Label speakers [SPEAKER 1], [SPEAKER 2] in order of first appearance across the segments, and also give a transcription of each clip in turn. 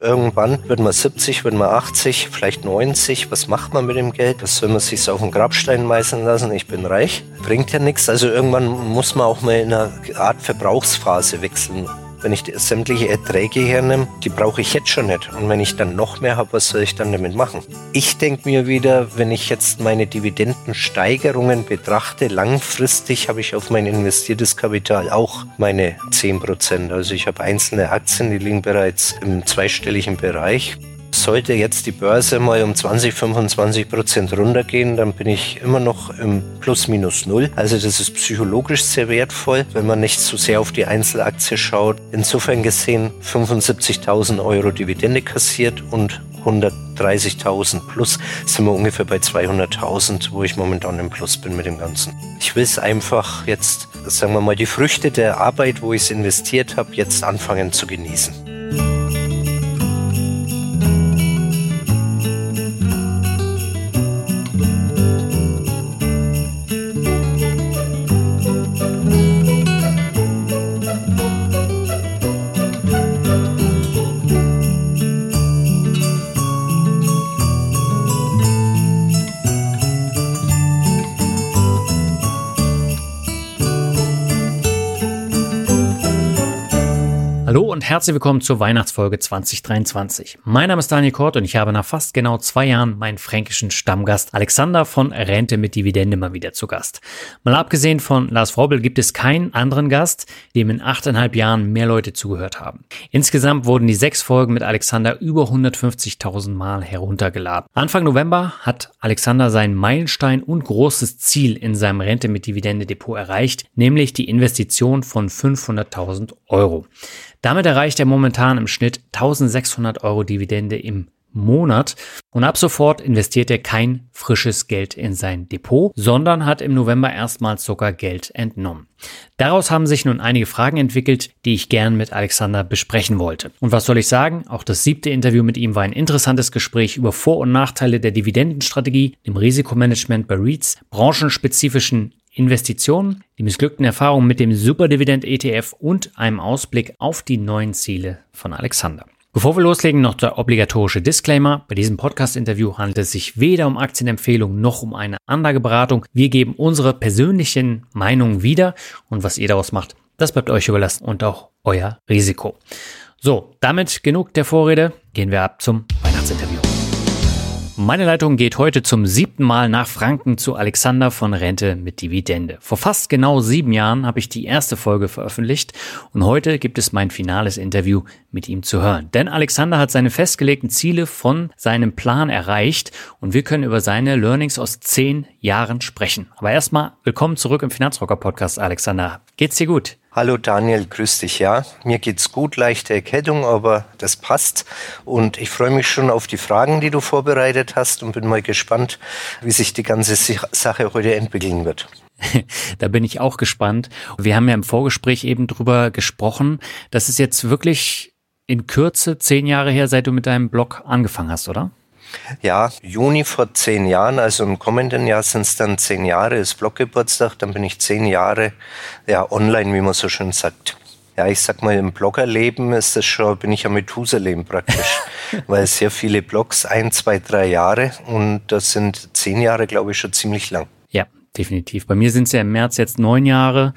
[SPEAKER 1] Irgendwann wird man 70, wird man 80, vielleicht 90. Was macht man mit dem Geld? Was soll man sich auf den Grabstein meißeln lassen? Ich bin reich. Bringt ja nichts. Also irgendwann muss man auch mal in eine Art Verbrauchsphase wechseln. Wenn ich sämtliche Erträge hernehme, die brauche ich jetzt schon nicht. Und wenn ich dann noch mehr habe, was soll ich dann damit machen? Ich denke mir wieder, wenn ich jetzt meine Dividendensteigerungen betrachte, langfristig habe ich auf mein investiertes Kapital auch meine 10%. Also ich habe einzelne Aktien, die liegen bereits im zweistelligen Bereich. Sollte jetzt die Börse mal um 20, 25 Prozent runtergehen, dann bin ich immer noch im Plus minus null. Also das ist psychologisch sehr wertvoll, wenn man nicht so sehr auf die Einzelaktie schaut. Insofern gesehen 75.000 Euro Dividende kassiert und 130.000 plus sind wir ungefähr bei 200.000, wo ich momentan im Plus bin mit dem Ganzen. Ich will es einfach jetzt, sagen wir mal, die Früchte der Arbeit, wo ich es investiert habe, jetzt anfangen zu genießen.
[SPEAKER 2] Herzlich willkommen zur Weihnachtsfolge 2023. Mein Name ist Daniel Kort und ich habe nach fast genau zwei Jahren meinen fränkischen Stammgast Alexander von Rente mit Dividende mal wieder zu Gast. Mal abgesehen von Lars Frobel gibt es keinen anderen Gast, dem in achteinhalb Jahren mehr Leute zugehört haben. Insgesamt wurden die sechs Folgen mit Alexander über 150.000 Mal heruntergeladen. Anfang November hat Alexander seinen Meilenstein und großes Ziel in seinem Rente mit Dividende Depot erreicht, nämlich die Investition von 500.000 Euro. Damit erreicht er momentan im Schnitt 1600 Euro Dividende im Monat und ab sofort investiert er kein frisches Geld in sein Depot, sondern hat im November erstmals sogar Geld entnommen. Daraus haben sich nun einige Fragen entwickelt, die ich gern mit Alexander besprechen wollte. Und was soll ich sagen? Auch das siebte Interview mit ihm war ein interessantes Gespräch über Vor- und Nachteile der Dividendenstrategie, dem Risikomanagement bei REITs, branchenspezifischen Investitionen, die missglückten Erfahrungen mit dem Superdividend ETF und einem Ausblick auf die neuen Ziele von Alexander. Bevor wir loslegen, noch der obligatorische Disclaimer. Bei diesem Podcast-Interview handelt es sich weder um Aktienempfehlungen noch um eine Anlageberatung. Wir geben unsere persönlichen Meinungen wieder und was ihr daraus macht, das bleibt euch überlassen und auch euer Risiko. So, damit genug der Vorrede. Gehen wir ab zum Weihnachtsinterview. Meine Leitung geht heute zum siebten Mal nach Franken zu Alexander von Rente mit Dividende. Vor fast genau sieben Jahren habe ich die erste Folge veröffentlicht und heute gibt es mein finales Interview mit ihm zu hören. Denn Alexander hat seine festgelegten Ziele von seinem Plan erreicht und wir können über seine Learnings aus zehn Jahren sprechen. Aber erstmal willkommen zurück im Finanzrocker Podcast, Alexander. Geht's dir gut?
[SPEAKER 1] Hallo Daniel, grüß dich. Ja, mir geht's gut, leichte Erkältung, aber das passt. Und ich freue mich schon auf die Fragen, die du vorbereitet hast und bin mal gespannt, wie sich die ganze Sache heute entwickeln wird.
[SPEAKER 2] da bin ich auch gespannt. Wir haben ja im Vorgespräch eben drüber gesprochen. Das ist jetzt wirklich in Kürze zehn Jahre her, seit du mit deinem Blog angefangen hast, oder?
[SPEAKER 1] Ja, Juni vor zehn Jahren, also im kommenden Jahr sind es dann zehn Jahre, ist Bloggeburtstag, dann bin ich zehn Jahre ja, online, wie man so schön sagt. Ja, ich sag mal, im Bloggerleben ist das schon, bin ich ja Methuselem praktisch, weil sehr viele Blogs, ein, zwei, drei Jahre und das sind zehn Jahre, glaube ich, schon ziemlich lang.
[SPEAKER 2] Ja, definitiv. Bei mir sind es ja im März jetzt neun Jahre,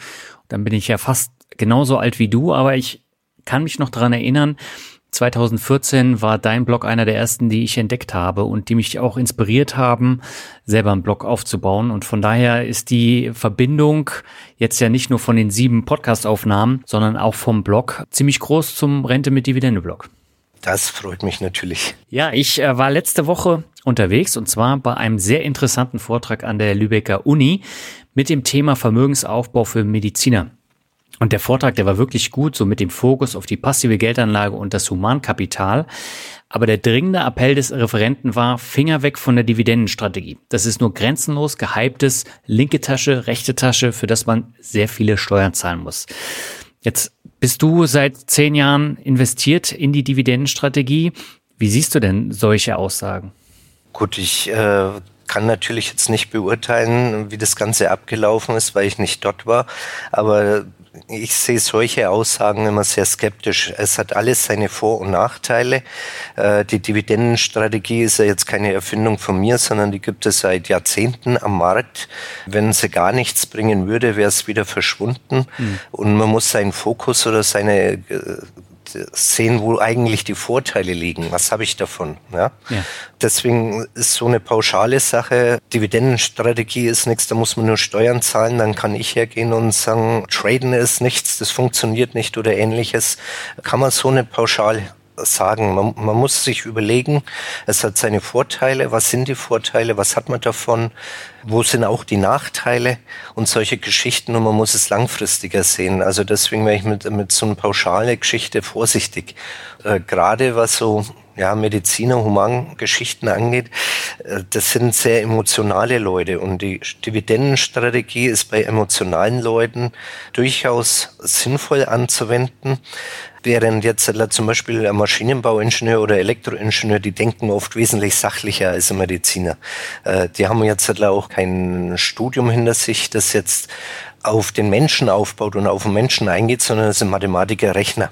[SPEAKER 2] dann bin ich ja fast genauso alt wie du, aber ich kann mich noch dran erinnern, 2014 war dein Blog einer der ersten, die ich entdeckt habe und die mich auch inspiriert haben, selber einen Blog aufzubauen. Und von daher ist die Verbindung jetzt ja nicht nur von den sieben Podcast-Aufnahmen, sondern auch vom Blog ziemlich groß zum Rente mit Dividende-Blog.
[SPEAKER 1] Das freut mich natürlich.
[SPEAKER 2] Ja, ich äh, war letzte Woche unterwegs und zwar bei einem sehr interessanten Vortrag an der Lübecker Uni mit dem Thema Vermögensaufbau für Mediziner. Und der Vortrag, der war wirklich gut, so mit dem Fokus auf die passive Geldanlage und das Humankapital. Aber der dringende Appell des Referenten war, Finger weg von der Dividendenstrategie. Das ist nur grenzenlos gehyptes linke Tasche, rechte Tasche, für das man sehr viele Steuern zahlen muss. Jetzt bist du seit zehn Jahren investiert in die Dividendenstrategie. Wie siehst du denn solche Aussagen?
[SPEAKER 1] Gut, ich äh, kann natürlich jetzt nicht beurteilen, wie das Ganze abgelaufen ist, weil ich nicht dort war. Aber ich sehe solche Aussagen immer sehr skeptisch. Es hat alles seine Vor- und Nachteile. Äh, die Dividendenstrategie ist ja jetzt keine Erfindung von mir, sondern die gibt es seit Jahrzehnten am Markt. Wenn sie gar nichts bringen würde, wäre es wieder verschwunden. Mhm. Und man muss seinen Fokus oder seine äh, sehen, wo eigentlich die Vorteile liegen. Was habe ich davon? Ja? ja? Deswegen ist so eine pauschale Sache. Dividendenstrategie ist nichts, da muss man nur Steuern zahlen. Dann kann ich hergehen und sagen, Traden ist nichts, das funktioniert nicht oder ähnliches. Kann man so eine pauschal sagen. Man, man, muss sich überlegen, es hat seine Vorteile. Was sind die Vorteile? Was hat man davon? Wo sind auch die Nachteile? Und solche Geschichten. Und man muss es langfristiger sehen. Also deswegen wäre ich mit, mit so einer pauschalen Geschichte vorsichtig. Äh, Gerade was so ja, Mediziner, Humangeschichten angeht, äh, das sind sehr emotionale Leute und die Dividendenstrategie ist bei emotionalen Leuten durchaus sinnvoll anzuwenden. Während jetzt zum Beispiel ein Maschinenbauingenieur oder Elektroingenieur, die denken oft wesentlich sachlicher als ein Mediziner. Äh, die haben jetzt auch kein Studium hinter sich, das jetzt auf den Menschen aufbaut und auf den Menschen eingeht, sondern es sind Mathematiker, Rechner.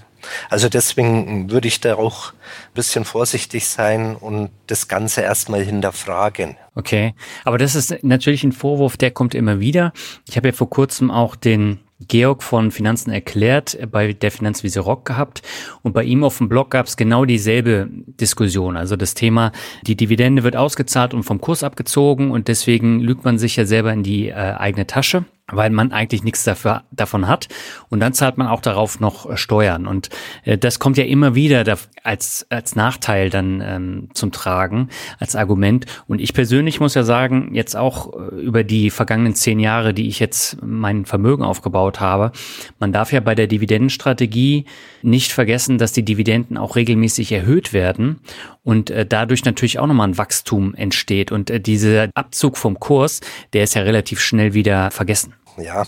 [SPEAKER 1] Also deswegen würde ich da auch ein bisschen vorsichtig sein und das Ganze erstmal hinterfragen.
[SPEAKER 2] Okay, aber das ist natürlich ein Vorwurf, der kommt immer wieder. Ich habe ja vor kurzem auch den Georg von Finanzen erklärt bei der Finanzwiese Rock gehabt und bei ihm auf dem Blog gab es genau dieselbe Diskussion. Also das Thema, die Dividende wird ausgezahlt und vom Kurs abgezogen und deswegen lügt man sich ja selber in die äh, eigene Tasche weil man eigentlich nichts dafür, davon hat. Und dann zahlt man auch darauf noch äh, Steuern. Und äh, das kommt ja immer wieder da, als, als Nachteil dann ähm, zum Tragen, als Argument. Und ich persönlich muss ja sagen, jetzt auch äh, über die vergangenen zehn Jahre, die ich jetzt mein Vermögen aufgebaut habe, man darf ja bei der Dividendenstrategie nicht vergessen, dass die Dividenden auch regelmäßig erhöht werden und äh, dadurch natürlich auch nochmal ein Wachstum entsteht. Und äh, dieser Abzug vom Kurs, der ist ja relativ schnell wieder vergessen.
[SPEAKER 1] Ja,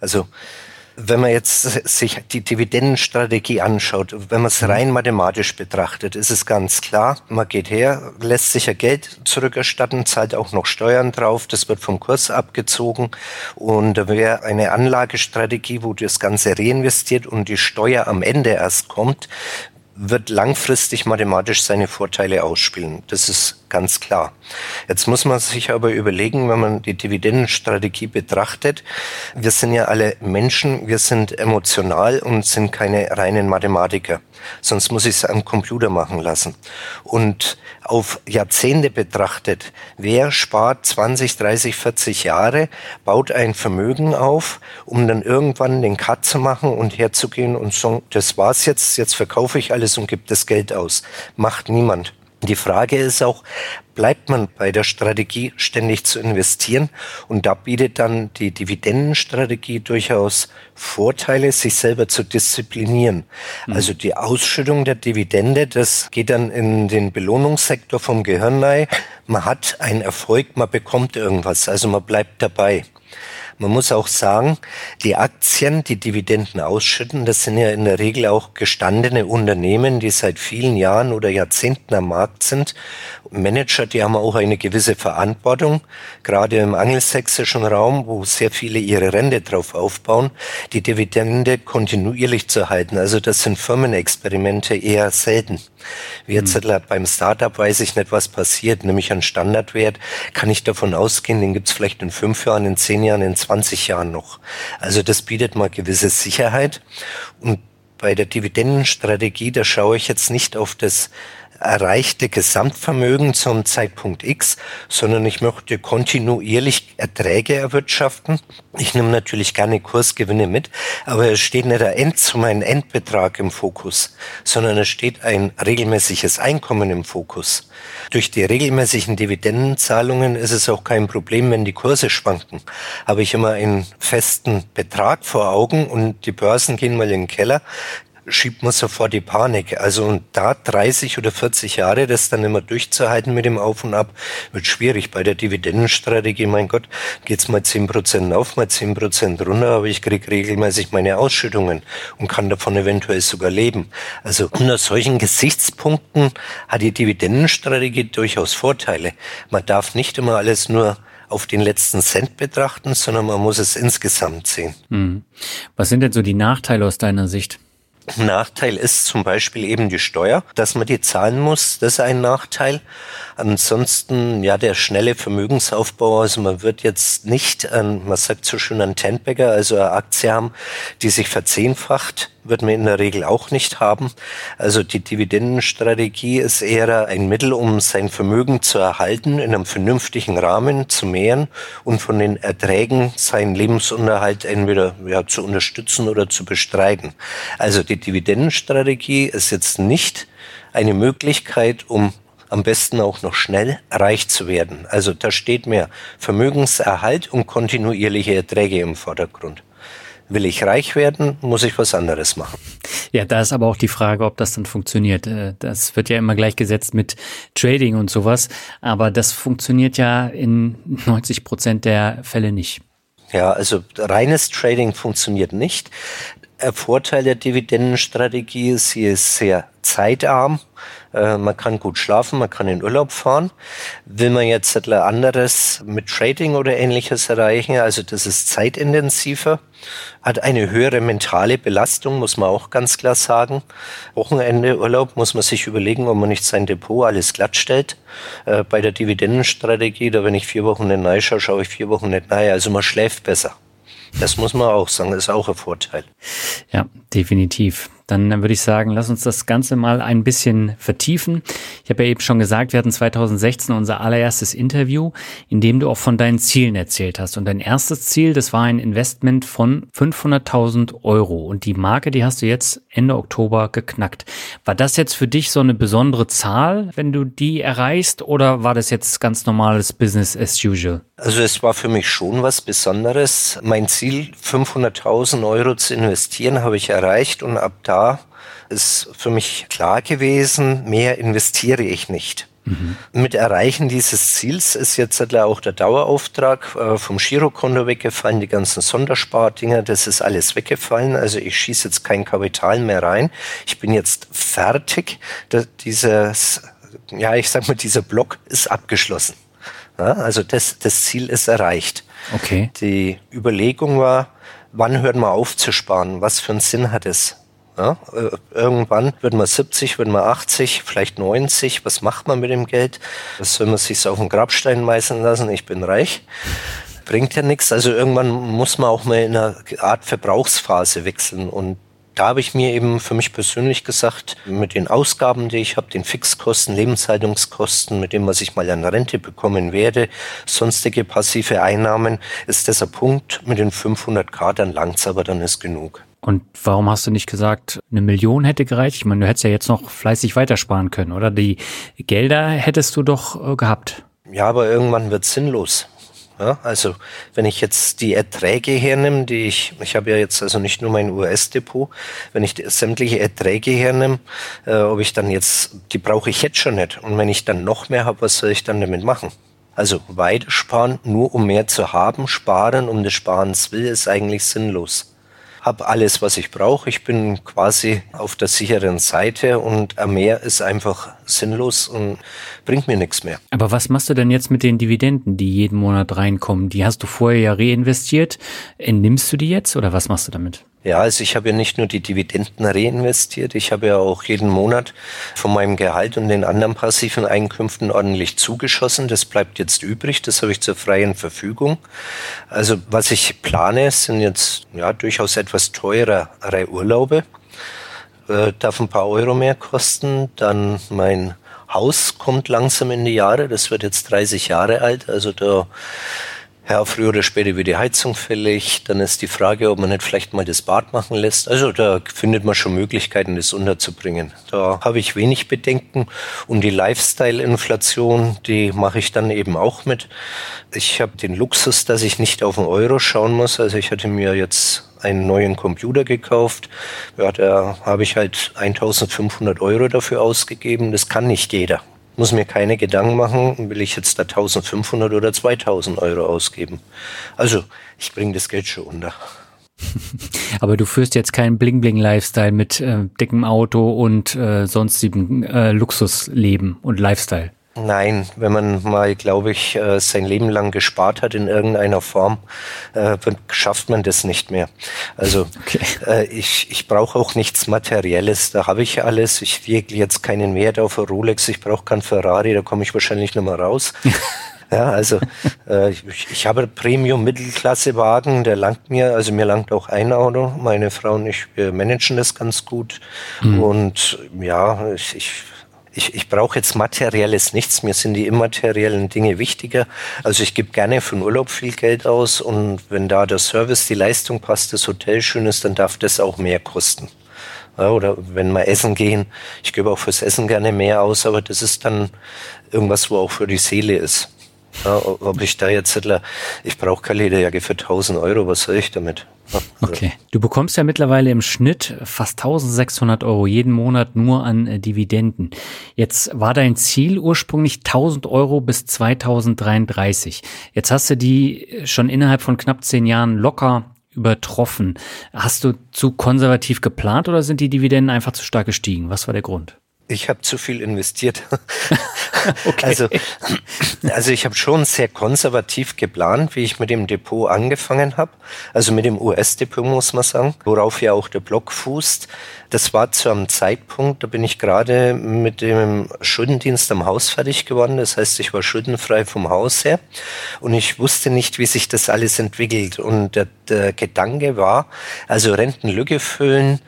[SPEAKER 1] also wenn man jetzt sich die Dividendenstrategie anschaut, wenn man es mhm. rein mathematisch betrachtet, ist es ganz klar, man geht her, lässt sich ja Geld zurückerstatten, zahlt auch noch Steuern drauf, das wird vom Kurs abgezogen und da wäre eine Anlagestrategie, wo das Ganze reinvestiert und die Steuer am Ende erst kommt, wird langfristig mathematisch seine Vorteile ausspielen. Das ist ganz klar. Jetzt muss man sich aber überlegen, wenn man die Dividendenstrategie betrachtet, wir sind ja alle Menschen, wir sind emotional und sind keine reinen Mathematiker. Sonst muss ich es am Computer machen lassen. Und auf Jahrzehnte betrachtet, wer spart 20, 30, 40 Jahre, baut ein Vermögen auf, um dann irgendwann den Cut zu machen und herzugehen und sagen, das war's jetzt, jetzt verkaufe ich alles und gebe das Geld aus. Macht niemand. Die Frage ist auch, bleibt man bei der Strategie ständig zu investieren? Und da bietet dann die Dividendenstrategie durchaus Vorteile, sich selber zu disziplinieren. Mhm. Also die Ausschüttung der Dividende, das geht dann in den Belohnungssektor vom Gehirn rein. Man hat einen Erfolg, man bekommt irgendwas, also man bleibt dabei. Man muss auch sagen, die Aktien, die Dividenden ausschütten, das sind ja in der Regel auch gestandene Unternehmen, die seit vielen Jahren oder Jahrzehnten am Markt sind. Manager, die haben auch eine gewisse Verantwortung, gerade im angelsächsischen Raum, wo sehr viele ihre Rente drauf aufbauen, die Dividende kontinuierlich zu halten. Also das sind Firmenexperimente eher selten. Wie jetzt hm. beim Startup weiß ich nicht, was passiert, nämlich ein Standardwert, kann ich davon ausgehen, den gibt's vielleicht in fünf Jahren, in zehn Jahren, in 20 Jahren noch. Also das bietet mal gewisse Sicherheit. Und bei der Dividendenstrategie, da schaue ich jetzt nicht auf das erreichte Gesamtvermögen zum Zeitpunkt X, sondern ich möchte kontinuierlich Erträge erwirtschaften. Ich nehme natürlich gerne Kursgewinne mit, aber es steht nicht der End zu meinem Endbetrag im Fokus, sondern es steht ein regelmäßiges Einkommen im Fokus. Durch die regelmäßigen Dividendenzahlungen ist es auch kein Problem, wenn die Kurse schwanken. Habe ich immer einen festen Betrag vor Augen und die Börsen gehen mal in den Keller, schiebt man sofort die Panik. Also und da 30 oder 40 Jahre das dann immer durchzuhalten mit dem Auf und Ab, wird schwierig. Bei der Dividendenstrategie, mein Gott, geht's mal 10 Prozent auf, mal 10 Prozent runter, aber ich kriege regelmäßig meine Ausschüttungen und kann davon eventuell sogar leben. Also unter solchen Gesichtspunkten hat die Dividendenstrategie durchaus Vorteile. Man darf nicht immer alles nur auf den letzten Cent betrachten, sondern man muss es insgesamt sehen.
[SPEAKER 2] Hm. Was sind denn so die Nachteile aus deiner Sicht?
[SPEAKER 1] Nachteil ist zum Beispiel eben die Steuer, dass man die zahlen muss. Das ist ein Nachteil. Ansonsten, ja, der schnelle Vermögensaufbau. Also man wird jetzt nicht, an, man sagt so schön, ein Tenbagger, also eine Aktie haben, die sich verzehnfacht wird man in der Regel auch nicht haben. Also die Dividendenstrategie ist eher ein Mittel, um sein Vermögen zu erhalten, in einem vernünftigen Rahmen zu mehren und von den Erträgen seinen Lebensunterhalt entweder ja, zu unterstützen oder zu bestreiten. Also die Dividendenstrategie ist jetzt nicht eine Möglichkeit, um am besten auch noch schnell reich zu werden. Also da steht mehr Vermögenserhalt und kontinuierliche Erträge im Vordergrund. Will ich reich werden, muss ich was anderes machen.
[SPEAKER 2] Ja, da ist aber auch die Frage, ob das dann funktioniert. Äh, das wird ja immer gleichgesetzt mit Trading und sowas, aber das funktioniert ja in 90 Prozent der Fälle nicht.
[SPEAKER 1] Ja, also reines Trading funktioniert nicht. Der Vorteil der Dividendenstrategie ist, sie ist sehr zeitarm. Äh, man kann gut schlafen, man kann in Urlaub fahren. Will man jetzt etwas anderes mit Trading oder ähnliches erreichen, also das ist zeitintensiver, hat eine höhere mentale Belastung, muss man auch ganz klar sagen. Wochenende Urlaub muss man sich überlegen, ob man nicht sein Depot alles glatt stellt. Äh, bei der Dividendenstrategie, da wenn ich vier Wochen nicht rein schaue, schaue ich vier Wochen nicht rein. Also man schläft besser. Das muss man auch sagen, ist auch ein Vorteil.
[SPEAKER 2] Ja, definitiv. Dann würde ich sagen, lass uns das Ganze mal ein bisschen vertiefen. Ich habe ja eben schon gesagt, wir hatten 2016 unser allererstes Interview, in dem du auch von deinen Zielen erzählt hast. Und dein erstes Ziel, das war ein Investment von 500.000 Euro. Und die Marke, die hast du jetzt Ende Oktober geknackt. War das jetzt für dich so eine besondere Zahl, wenn du die erreichst? Oder war das jetzt ganz normales Business as usual?
[SPEAKER 1] Also es war für mich schon was Besonderes. Mein Ziel, 500.000 Euro zu investieren, habe ich erreicht und ab da ist für mich klar gewesen, mehr investiere ich nicht. Mhm. Mit Erreichen dieses Ziels ist jetzt auch der Dauerauftrag äh, vom Girokonto weggefallen, die ganzen Sonderspardinger, das ist alles weggefallen. Also ich schieße jetzt kein Kapital mehr rein. Ich bin jetzt fertig. Dieses, ja, ich sag mal, dieser Block ist abgeschlossen. Ja, also das, das Ziel ist erreicht.
[SPEAKER 2] Okay.
[SPEAKER 1] Die Überlegung war, wann hört man auf zu sparen? Was für einen Sinn hat es? Ja, äh, irgendwann wird man 70, wird man 80, vielleicht 90. Was macht man mit dem Geld? Das soll man sich auf den Grabstein meißeln lassen. Ich bin reich. Bringt ja nichts. Also irgendwann muss man auch mal in eine Art Verbrauchsphase wechseln. Und da habe ich mir eben für mich persönlich gesagt, mit den Ausgaben, die ich habe, den Fixkosten, Lebenshaltungskosten, mit dem, was ich mal an Rente bekommen werde, sonstige passive Einnahmen, ist das ein Punkt. Mit den 500k, dann langt's aber, dann ist genug.
[SPEAKER 2] Und warum hast du nicht gesagt, eine Million hätte gereicht? Ich meine, du hättest ja jetzt noch fleißig weitersparen können, oder? Die Gelder hättest du doch äh, gehabt.
[SPEAKER 1] Ja, aber irgendwann wird sinnlos. Ja, also wenn ich jetzt die Erträge hernehme, die ich, ich habe ja jetzt also nicht nur mein US-Depot, wenn ich sämtliche Erträge hernehme, äh, ob ich dann jetzt, die brauche ich jetzt schon nicht. Und wenn ich dann noch mehr habe, was soll ich dann damit machen? Also weiter sparen, nur um mehr zu haben, sparen um des Sparens will, ist eigentlich sinnlos habe alles, was ich brauche. Ich bin quasi auf der sicheren Seite und mehr ist einfach sinnlos und bringt mir nichts mehr.
[SPEAKER 2] Aber was machst du denn jetzt mit den Dividenden, die jeden Monat reinkommen? Die hast du vorher ja reinvestiert. Entnimmst du die jetzt oder was machst du damit?
[SPEAKER 1] Ja, also ich habe ja nicht nur die Dividenden reinvestiert, ich habe ja auch jeden Monat von meinem Gehalt und den anderen passiven Einkünften ordentlich zugeschossen. Das bleibt jetzt übrig, das habe ich zur freien Verfügung. Also was ich plane, sind jetzt ja durchaus etwas teurere Urlaube. Äh, darf ein paar Euro mehr kosten. Dann mein Haus kommt langsam in die Jahre, das wird jetzt 30 Jahre alt, also da ja, früher oder später wird die Heizung fällig. Dann ist die Frage, ob man nicht vielleicht mal das Bad machen lässt. Also da findet man schon Möglichkeiten, das unterzubringen. Da habe ich wenig Bedenken. Und die Lifestyle-Inflation, die mache ich dann eben auch mit. Ich habe den Luxus, dass ich nicht auf den Euro schauen muss. Also ich hatte mir jetzt einen neuen Computer gekauft. Ja, da habe ich halt 1500 Euro dafür ausgegeben. Das kann nicht jeder muss mir keine Gedanken machen, will ich jetzt da 1500 oder 2000 Euro ausgeben. Also, ich bringe das Geld schon unter.
[SPEAKER 2] Aber du führst jetzt keinen Bling-Bling-Lifestyle mit äh, dickem Auto und äh, sonstigem äh, Luxusleben und Lifestyle.
[SPEAKER 1] Nein, wenn man mal, glaube ich, äh, sein Leben lang gespart hat in irgendeiner Form, äh, schafft man das nicht mehr. Also okay. Äh, ich, ich brauche auch nichts Materielles, da habe ich alles. Ich lege jetzt keinen Wert auf Rolex, ich brauche kein Ferrari, da komme ich wahrscheinlich nicht mehr raus. Ja, also äh, ich, ich habe Premium-Mittelklasse-Wagen, der langt mir, also mir langt auch ein Auto. Meine Frau und ich, wir managen das ganz gut. Mhm. Und ja, ich, ich ich, ich brauche jetzt materielles nichts, mir sind die immateriellen Dinge wichtiger. Also ich gebe gerne für den Urlaub viel Geld aus und wenn da der Service, die Leistung passt, das Hotel schön ist, dann darf das auch mehr kosten. Ja, oder wenn wir essen gehen, ich gebe auch fürs Essen gerne mehr aus, aber das ist dann irgendwas, wo auch für die Seele ist. Ja, ob ich da jetzt, ich brauche keine Lederjacke für 1000 Euro, was soll ich damit?
[SPEAKER 2] Okay. Du bekommst ja mittlerweile im Schnitt fast 1600 Euro jeden Monat nur an äh, Dividenden. Jetzt war dein Ziel ursprünglich 1000 Euro bis 2033. Jetzt hast du die äh, schon innerhalb von knapp zehn Jahren locker übertroffen. Hast du zu konservativ geplant oder sind die Dividenden einfach zu stark gestiegen? Was war der Grund?
[SPEAKER 1] Ich habe zu viel investiert. okay. Also, also ich habe schon sehr konservativ geplant, wie ich mit dem Depot angefangen habe. Also mit dem US-Depot muss man sagen, worauf ja auch der Blog fußt. Das war zu einem Zeitpunkt, da bin ich gerade mit dem Schuldendienst am Haus fertig geworden. Das heißt, ich war schuldenfrei vom Haus her und ich wusste nicht, wie sich das alles entwickelt. Und der, der Gedanke war, also Rentenlücke füllen,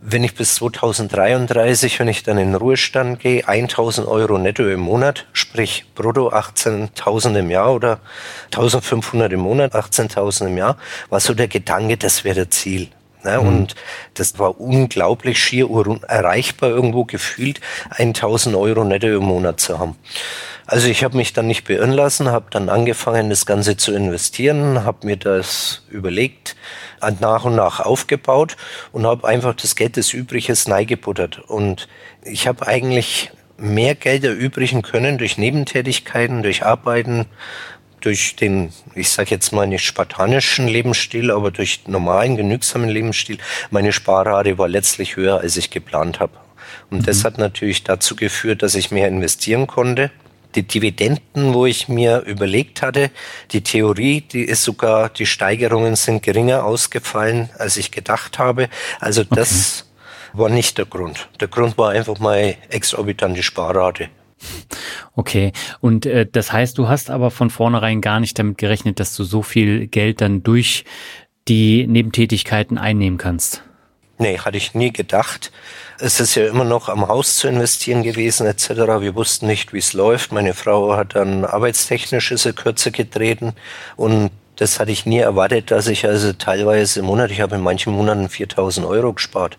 [SPEAKER 1] wenn ich bis 2033, wenn ich dann in Ruhestand gehe, 1000 Euro netto im Monat, sprich brutto 18.000 im Jahr oder 1500 im Monat, 18.000 im Jahr, war so der Gedanke, das wäre das Ziel. Ne? Mhm. Und das war unglaublich schier erreichbar irgendwo gefühlt, 1000 Euro netto im Monat zu haben. Also ich habe mich dann nicht beirren lassen, habe dann angefangen, das Ganze zu investieren, habe mir das überlegt, nach und nach aufgebaut und habe einfach das Geld, das übrig ist, neigebuttert. Und ich habe eigentlich mehr Geld erübrigen können durch Nebentätigkeiten, durch Arbeiten, durch den, ich sage jetzt mal nicht spartanischen Lebensstil, aber durch normalen, genügsamen Lebensstil. Meine Sparrate war letztlich höher, als ich geplant habe. Und mhm. das hat natürlich dazu geführt, dass ich mehr investieren konnte die Dividenden, wo ich mir überlegt hatte, die Theorie, die ist sogar, die Steigerungen sind geringer ausgefallen, als ich gedacht habe. Also das okay. war nicht der Grund. Der Grund war einfach mal exorbitante Sparrate.
[SPEAKER 2] Okay, und äh, das heißt, du hast aber von vornherein gar nicht damit gerechnet, dass du so viel Geld dann durch die Nebentätigkeiten einnehmen kannst.
[SPEAKER 1] Nee, hatte ich nie gedacht. Es ist ja immer noch am Haus zu investieren gewesen etc. Wir wussten nicht, wie es läuft. Meine Frau hat dann arbeitstechnisch ist kürzer getreten und das hatte ich nie erwartet, dass ich also teilweise im Monat, ich habe in manchen Monaten 4000 Euro gespart.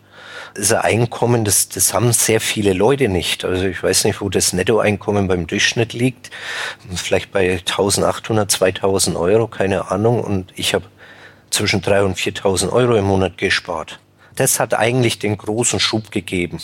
[SPEAKER 1] Das Einkommen, das, das haben sehr viele Leute nicht. Also ich weiß nicht, wo das Nettoeinkommen beim Durchschnitt liegt. Vielleicht bei 1800, 2000 Euro, keine Ahnung. Und ich habe zwischen 3.000 und 4.000 Euro im Monat gespart das hat eigentlich den großen Schub gegeben.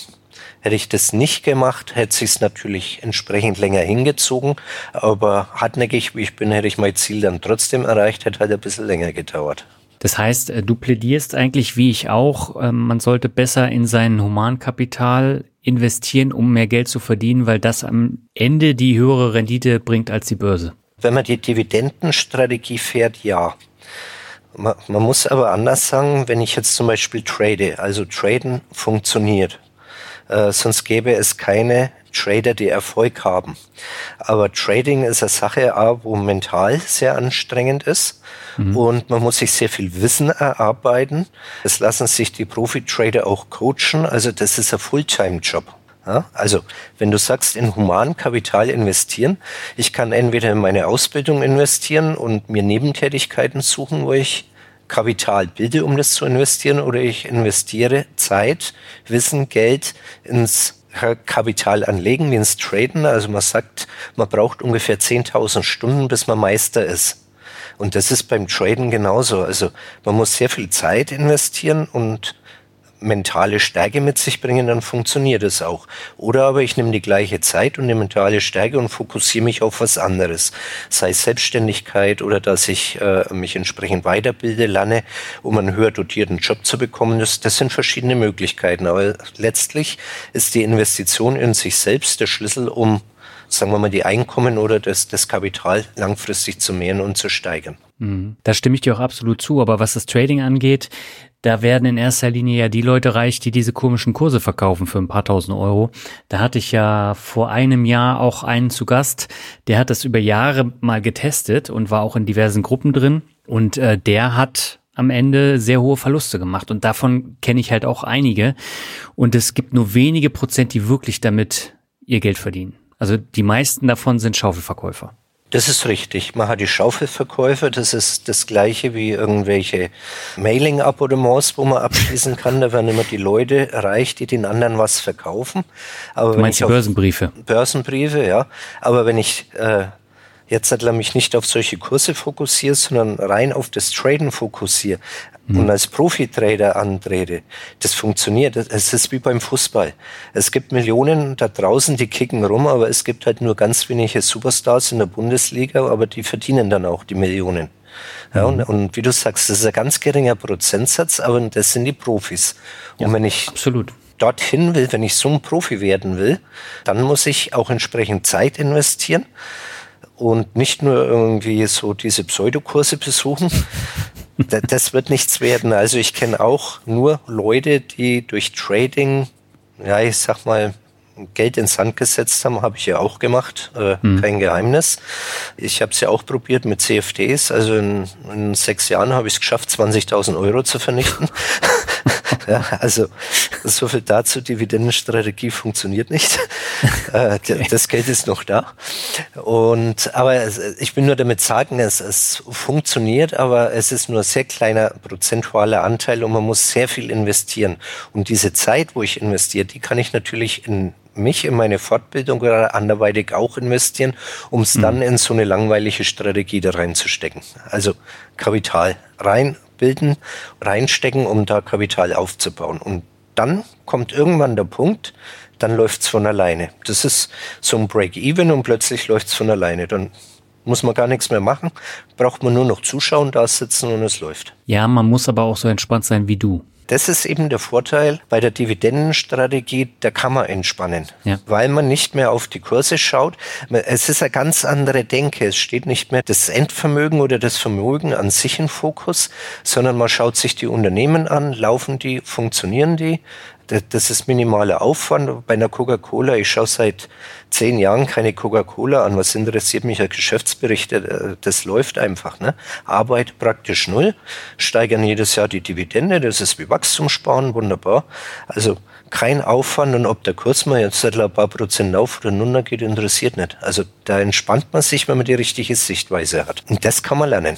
[SPEAKER 1] Hätte ich das nicht gemacht, hätte sich es natürlich entsprechend länger hingezogen. Aber hartnäckig, wie ich bin, hätte ich mein Ziel dann trotzdem erreicht, hätte halt ein bisschen länger gedauert.
[SPEAKER 2] Das heißt, äh, du plädierst eigentlich, wie ich auch, ähm, man sollte besser in sein Humankapital investieren, um mehr Geld zu verdienen, weil das am Ende die höhere Rendite bringt als die Börse.
[SPEAKER 1] Wenn man die Dividendenstrategie fährt, ja. Man, man muss aber anders sagen, wenn ich jetzt zum Beispiel trade, also traden funktioniert. Äh, sonst gäbe es keine Trader, die Erfolg haben. Aber Trading ist eine Sache, wo mental sehr anstrengend ist mhm. und man muss sich sehr viel Wissen erarbeiten. Es lassen sich die Profi-Trader auch coachen, also das ist ein Fulltime-Job. Ja, also, wenn du sagst, in Humankapital investieren, ich kann entweder in meine Ausbildung investieren und mir Nebentätigkeiten suchen, wo ich Kapital bilde, um das zu investieren, oder ich investiere Zeit, Wissen, Geld ins Kapital anlegen, ins Traden. Also man sagt, man braucht ungefähr 10.000 Stunden, bis man Meister ist. Und das ist beim Traden genauso. Also man muss sehr viel Zeit investieren und mentale Stärke mit sich bringen, dann funktioniert es auch. Oder aber ich nehme die gleiche Zeit und die mentale Stärke und fokussiere mich auf was anderes. Sei Selbstständigkeit oder dass ich äh, mich entsprechend weiterbilde, lerne, um einen höher dotierten Job zu bekommen. Das, das sind verschiedene Möglichkeiten. Aber letztlich ist die Investition in sich selbst der Schlüssel, um sagen wir mal, die Einkommen oder das, das Kapital langfristig zu mehren und zu steigern.
[SPEAKER 2] Mhm. Da stimme ich dir auch absolut zu. Aber was das Trading angeht, da werden in erster Linie ja die Leute reich, die diese komischen Kurse verkaufen für ein paar tausend Euro. Da hatte ich ja vor einem Jahr auch einen zu Gast, der hat das über Jahre mal getestet und war auch in diversen Gruppen drin. Und äh, der hat am Ende sehr hohe Verluste gemacht. Und davon kenne ich halt auch einige. Und es gibt nur wenige Prozent, die wirklich damit ihr Geld verdienen. Also die meisten davon sind Schaufelverkäufer.
[SPEAKER 1] Das ist richtig. Man hat die Schaufelverkäufe, das ist das gleiche wie irgendwelche Mailing-Abonnements, wo man abschließen kann. Da werden immer die Leute reich, die den anderen was verkaufen.
[SPEAKER 2] Aber du meinst Börsenbriefe?
[SPEAKER 1] Börsenbriefe, ja. Aber wenn ich äh, jetzt er mich nicht auf solche Kurse fokussiert, sondern rein auf das Traden fokussiert mhm. und als Profi-Trader antrete. Das funktioniert. Es ist wie beim Fußball. Es gibt Millionen da draußen, die kicken rum, aber es gibt halt nur ganz wenige Superstars in der Bundesliga, aber die verdienen dann auch die Millionen. Ja, und, mhm. und, wie du sagst, das ist ein ganz geringer Prozentsatz, aber das sind die Profis. Und
[SPEAKER 2] ja, wenn ich absolut
[SPEAKER 1] dorthin will, wenn ich so ein Profi werden will, dann muss ich auch entsprechend Zeit investieren und nicht nur irgendwie so diese Pseudokurse besuchen. Das wird nichts werden. Also ich kenne auch nur Leute, die durch Trading, ja, ich sag mal, Geld ins Sand gesetzt haben, habe ich ja auch gemacht, äh, hm. kein Geheimnis. Ich habe es ja auch probiert mit CFDs. Also in, in sechs Jahren habe ich es geschafft, 20.000 Euro zu vernichten. ja, also so viel dazu, Dividendenstrategie funktioniert nicht. Äh, okay. Das Geld ist noch da. Und aber ich will nur damit sagen, es, es funktioniert, aber es ist nur ein sehr kleiner prozentualer Anteil und man muss sehr viel investieren. Und diese Zeit, wo ich investiere, die kann ich natürlich in mich in meine Fortbildung oder anderweitig auch investieren, um es mhm. dann in so eine langweilige Strategie da reinzustecken. Also Kapital rein, bilden, reinstecken, um da Kapital aufzubauen. Und dann kommt irgendwann der Punkt, dann läuft's von alleine. Das ist so ein Break-Even und plötzlich läuft's von alleine. Dann muss man gar nichts mehr machen, braucht man nur noch zuschauen, da sitzen und es läuft.
[SPEAKER 2] Ja, man muss aber auch so entspannt sein wie du.
[SPEAKER 1] Das ist eben der Vorteil bei der Dividendenstrategie, da kann man entspannen, ja. weil man nicht mehr auf die Kurse schaut. Es ist eine ganz andere Denke. Es steht nicht mehr das Endvermögen oder das Vermögen an sich im Fokus, sondern man schaut sich die Unternehmen an, laufen die, funktionieren die, das ist minimaler Aufwand. Bei einer Coca-Cola, ich schaue seit zehn Jahren keine Coca-Cola an. Was interessiert mich ein Geschäftsbericht? Äh, das läuft einfach. Ne? Arbeit praktisch null. Steigern jedes Jahr die Dividende. Das ist wie Wachstumssparen. Wunderbar. Also kein Aufwand und ob der Kurs mal jetzt ein paar Prozent auf oder runter geht, interessiert nicht. Also da entspannt man sich, wenn man die richtige Sichtweise hat. Und das kann man lernen.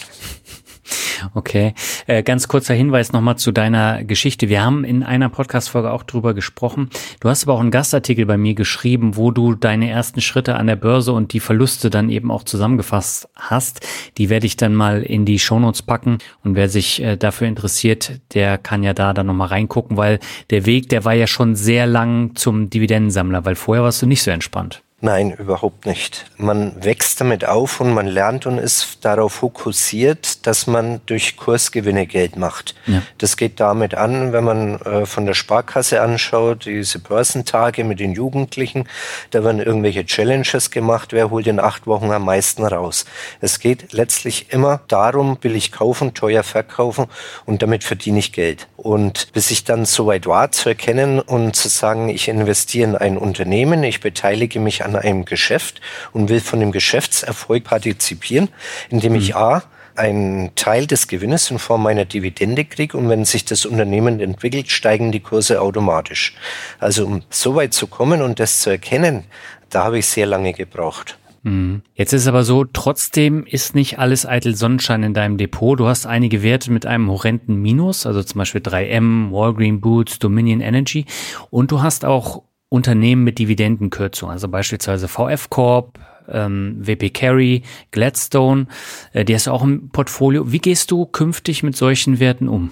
[SPEAKER 2] Okay, äh, ganz kurzer Hinweis nochmal zu deiner Geschichte. Wir haben in einer Podcast-Folge auch drüber gesprochen. Du hast aber auch einen Gastartikel bei mir geschrieben, wo du deine ersten Schritte an der Börse und die Verluste dann eben auch zusammengefasst hast. Die werde ich dann mal in die Shownotes packen und wer sich äh, dafür interessiert, der kann ja da dann nochmal reingucken, weil der Weg, der war ja schon sehr lang zum Dividendensammler, weil vorher warst du nicht so entspannt.
[SPEAKER 1] Nein, überhaupt nicht. Man wächst damit auf und man lernt und ist darauf fokussiert, dass man durch Kursgewinne Geld macht. Ja. Das geht damit an, wenn man äh, von der Sparkasse anschaut, diese Börsentage mit den Jugendlichen, da werden irgendwelche Challenges gemacht, wer holt in acht Wochen am meisten raus. Es geht letztlich immer darum, billig kaufen, teuer verkaufen und damit verdiene ich Geld. Und bis ich dann soweit war, zu erkennen und zu sagen, ich investiere in ein Unternehmen, ich beteilige mich an einem Geschäft und will von dem Geschäftserfolg partizipieren, indem ich mhm. A, einen Teil des Gewinnes in Form einer Dividende kriege und wenn sich das Unternehmen entwickelt, steigen die Kurse automatisch. Also um so weit zu kommen und das zu erkennen, da habe ich sehr lange gebraucht.
[SPEAKER 2] Mhm. Jetzt ist aber so, trotzdem ist nicht alles eitel Sonnenschein in deinem Depot. Du hast einige Werte mit einem horrenden Minus, also zum Beispiel 3M, Walgreen Boots, Dominion Energy und du hast auch Unternehmen mit Dividendenkürzung, also beispielsweise VF Corp, ähm, WP Carry, Gladstone, äh, die hast du auch im Portfolio. Wie gehst du künftig mit solchen Werten um?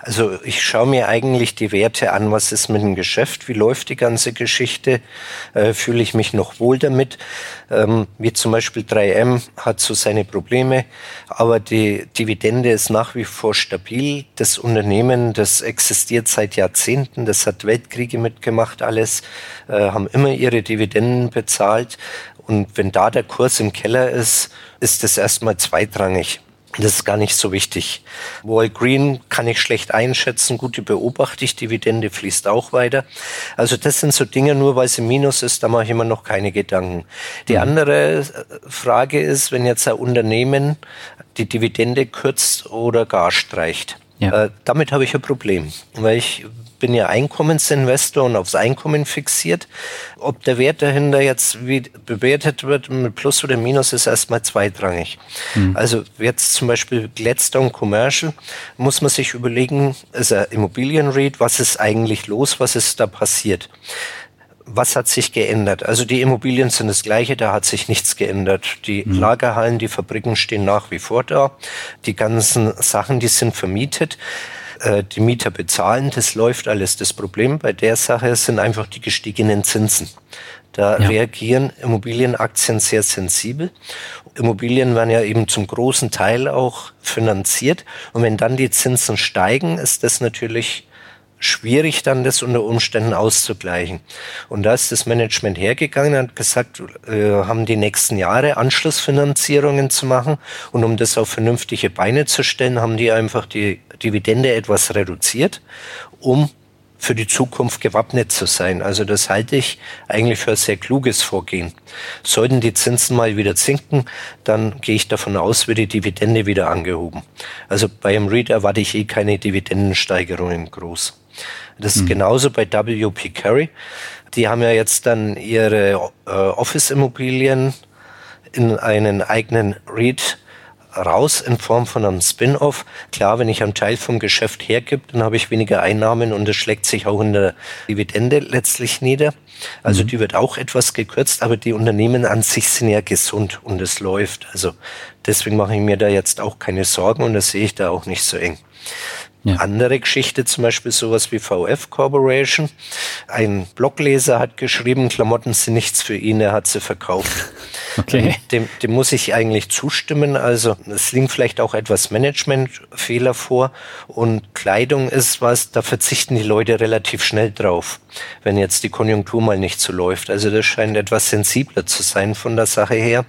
[SPEAKER 1] Also ich schaue mir eigentlich die Werte an, was ist mit dem Geschäft, wie läuft die ganze Geschichte, äh, fühle ich mich noch wohl damit. Ähm, wie zum Beispiel 3M hat so seine Probleme, aber die Dividende ist nach wie vor stabil. Das Unternehmen, das existiert seit Jahrzehnten, das hat Weltkriege mitgemacht, alles, äh, haben immer ihre Dividenden bezahlt. Und wenn da der Kurs im Keller ist, ist das erstmal zweitrangig. Das ist gar nicht so wichtig. Wall Green kann ich schlecht einschätzen. Gute beobachte ich. Dividende fließt auch weiter. Also das sind so Dinge, nur weil sie Minus ist, da mache ich immer noch keine Gedanken. Die mhm. andere äh, Frage ist, wenn jetzt ein Unternehmen die Dividende kürzt oder gar streicht. Ja. Äh, damit habe ich ein Problem, weil ich bin ja Einkommensinvestor und aufs Einkommen fixiert. Ob der Wert dahinter jetzt bewertet wird mit Plus oder Minus ist erstmal zweitrangig. Mhm. Also jetzt zum Beispiel Gladstone Commercial muss man sich überlegen, ist er Immobilienrate, was ist eigentlich los, was ist da passiert? Was hat sich geändert? Also die Immobilien sind das gleiche, da hat sich nichts geändert. Die mhm. Lagerhallen, die Fabriken stehen nach wie vor da. Die ganzen Sachen, die sind vermietet. Äh, die Mieter bezahlen, das läuft alles. Das Problem bei der Sache sind einfach die gestiegenen Zinsen. Da ja. reagieren Immobilienaktien sehr sensibel. Immobilien werden ja eben zum großen Teil auch finanziert. Und wenn dann die Zinsen steigen, ist das natürlich schwierig, dann das unter Umständen auszugleichen. Und da ist das Management hergegangen und gesagt, äh, haben die nächsten Jahre Anschlussfinanzierungen zu machen. Und um das auf vernünftige Beine zu stellen, haben die einfach die Dividende etwas reduziert, um für die Zukunft gewappnet zu sein. Also das halte ich eigentlich für ein sehr kluges Vorgehen. Sollten die Zinsen mal wieder sinken, dann gehe ich davon aus, wird die Dividende wieder angehoben. Also bei einem REIT erwarte ich eh keine Dividendensteigerungen groß. Das ist mhm. genauso bei WP Carey. Die haben ja jetzt dann ihre äh, Office-Immobilien in einen eigenen REIT raus in Form von einem Spin-off. Klar, wenn ich einen Teil vom Geschäft hergib, dann habe ich weniger Einnahmen und das schlägt sich auch in der Dividende letztlich nieder. Also mhm. die wird auch etwas gekürzt, aber die Unternehmen an sich sind ja gesund und es läuft. Also deswegen mache ich mir da jetzt auch keine Sorgen und das sehe ich da auch nicht so eng. Ja. Andere Geschichte, zum Beispiel sowas wie VF Corporation. Ein Blogleser hat geschrieben, Klamotten sind nichts für ihn, er hat sie verkauft. Okay. Dem, dem muss ich eigentlich zustimmen. Also es liegen vielleicht auch etwas Managementfehler vor und Kleidung ist was, da verzichten die Leute relativ schnell drauf, wenn jetzt die Konjunktur mal nicht so läuft. Also das scheint etwas sensibler zu sein von der Sache her.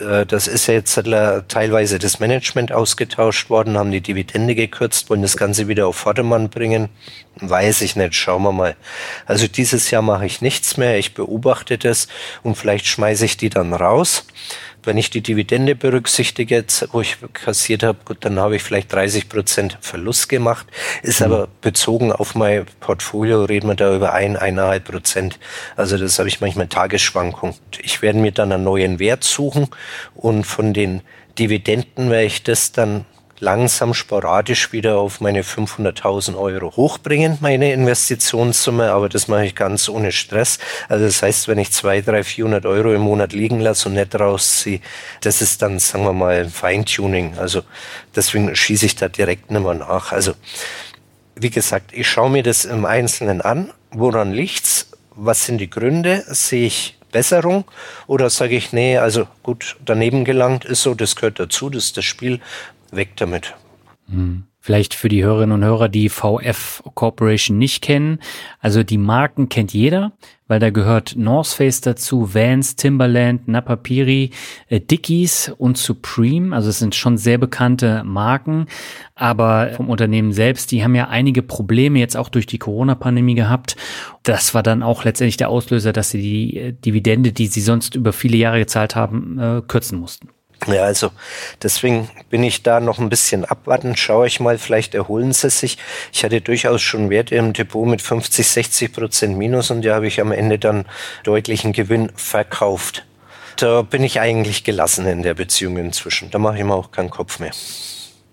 [SPEAKER 1] Äh, das ist ja jetzt teilweise das Management ausgetauscht worden, haben die Dividende gekürzt, wollen das Ganze wieder auf Vordermann bringen. Weiß ich nicht, schauen wir mal. Also dieses Jahr mache ich nichts mehr, ich beobachte das und vielleicht schmeiße ich die dann raus. Wenn ich die Dividende berücksichtige, jetzt, wo ich kassiert habe, gut, dann habe ich vielleicht 30 Prozent Verlust gemacht. Ist mhm. aber bezogen auf mein Portfolio, reden wir da über ein, eineinhalb Prozent. Also das habe ich manchmal Tagesschwankung. Ich werde mir dann einen neuen Wert suchen und von den Dividenden werde ich das dann langsam sporadisch wieder auf meine 500.000 Euro hochbringen, meine Investitionssumme, aber das mache ich ganz ohne Stress. Also das heißt, wenn ich 200, 300, 400 Euro im Monat liegen lasse und nicht rausziehe, das ist dann, sagen wir mal, Feintuning. Also deswegen schieße ich da direkt nicht mehr nach. Also wie gesagt, ich schaue mir das im Einzelnen an. Woran liegt's? Was sind die Gründe? Sehe ich Besserung? Oder sage ich, nee, also gut, daneben gelangt ist so, das gehört dazu, das ist das Spiel, weg damit.
[SPEAKER 2] Hm. Vielleicht für die Hörerinnen und Hörer, die VF Corporation nicht kennen. Also die Marken kennt jeder, weil da gehört North Face dazu, Vans, Timberland, Napapiri, äh, Dickies und Supreme. Also es sind schon sehr bekannte Marken. Aber vom Unternehmen selbst, die haben ja einige Probleme jetzt auch durch die Corona-Pandemie gehabt. Das war dann auch letztendlich der Auslöser, dass sie die äh, Dividende, die sie sonst über viele Jahre gezahlt haben, äh, kürzen mussten.
[SPEAKER 1] Ja, also deswegen bin ich da noch ein bisschen abwarten. Schaue ich mal, vielleicht erholen sie sich. Ich hatte durchaus schon Werte im Depot mit 50, 60 Prozent Minus und da habe ich am Ende dann deutlichen Gewinn verkauft. Da bin ich eigentlich gelassen in der Beziehung inzwischen. Da mache ich mir auch keinen Kopf mehr.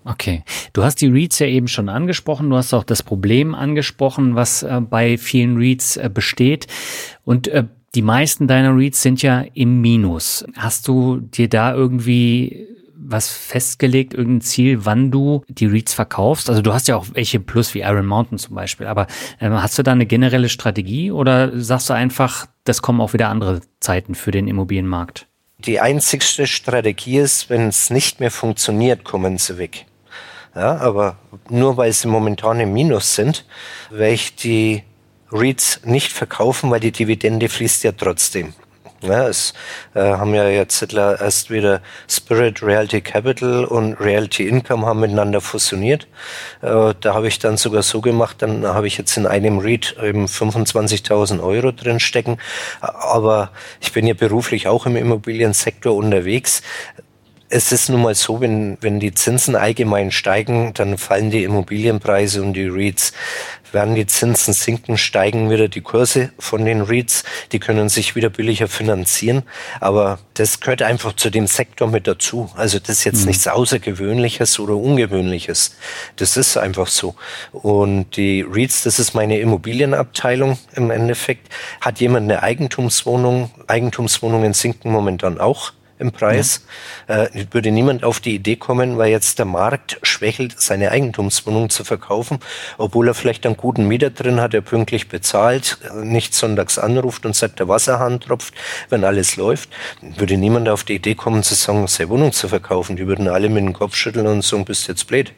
[SPEAKER 2] Okay. Du hast die Reads ja eben schon angesprochen. Du hast auch das Problem angesprochen, was äh, bei vielen Reads äh, besteht. Und äh, die meisten deiner Reads sind ja im Minus. Hast du dir da irgendwie was festgelegt, irgendein Ziel, wann du die Reads verkaufst? Also du hast ja auch welche Plus wie Iron Mountain zum Beispiel, aber äh, hast du da eine generelle Strategie oder sagst du einfach, das kommen auch wieder andere Zeiten für den Immobilienmarkt?
[SPEAKER 1] Die einzigste Strategie ist, wenn es nicht mehr funktioniert, kommen sie weg. Ja, aber nur weil sie momentan im Minus sind, werde ich die REITs nicht verkaufen, weil die Dividende fließt ja trotzdem. Ja, es äh, haben ja jetzt erst wieder Spirit Realty Capital und Realty Income haben miteinander fusioniert. Äh, da habe ich dann sogar so gemacht, dann habe ich jetzt in einem REIT eben 25.000 Euro drin stecken. Aber ich bin ja beruflich auch im Immobiliensektor unterwegs es ist nun mal so, wenn, wenn die Zinsen allgemein steigen, dann fallen die Immobilienpreise und die REITs. Werden die Zinsen sinken, steigen wieder die Kurse von den REITs. Die können sich wieder billiger finanzieren. Aber das gehört einfach zu dem Sektor mit dazu. Also das ist jetzt mhm. nichts Außergewöhnliches oder Ungewöhnliches. Das ist einfach so. Und die REITs, das ist meine Immobilienabteilung im Endeffekt. Hat jemand eine Eigentumswohnung? Eigentumswohnungen sinken momentan auch im Preis. Ja. Äh, würde niemand auf die Idee kommen, weil jetzt der Markt schwächelt, seine Eigentumswohnung zu verkaufen, obwohl er vielleicht einen guten Mieter drin hat, der pünktlich bezahlt, nicht sonntags anruft und sagt, der Wasserhahn tropft, wenn alles läuft. Würde niemand auf die Idee kommen, zu sagen, seine Wohnung zu verkaufen. Die würden alle mit dem Kopf schütteln und sagen, bist jetzt blöd.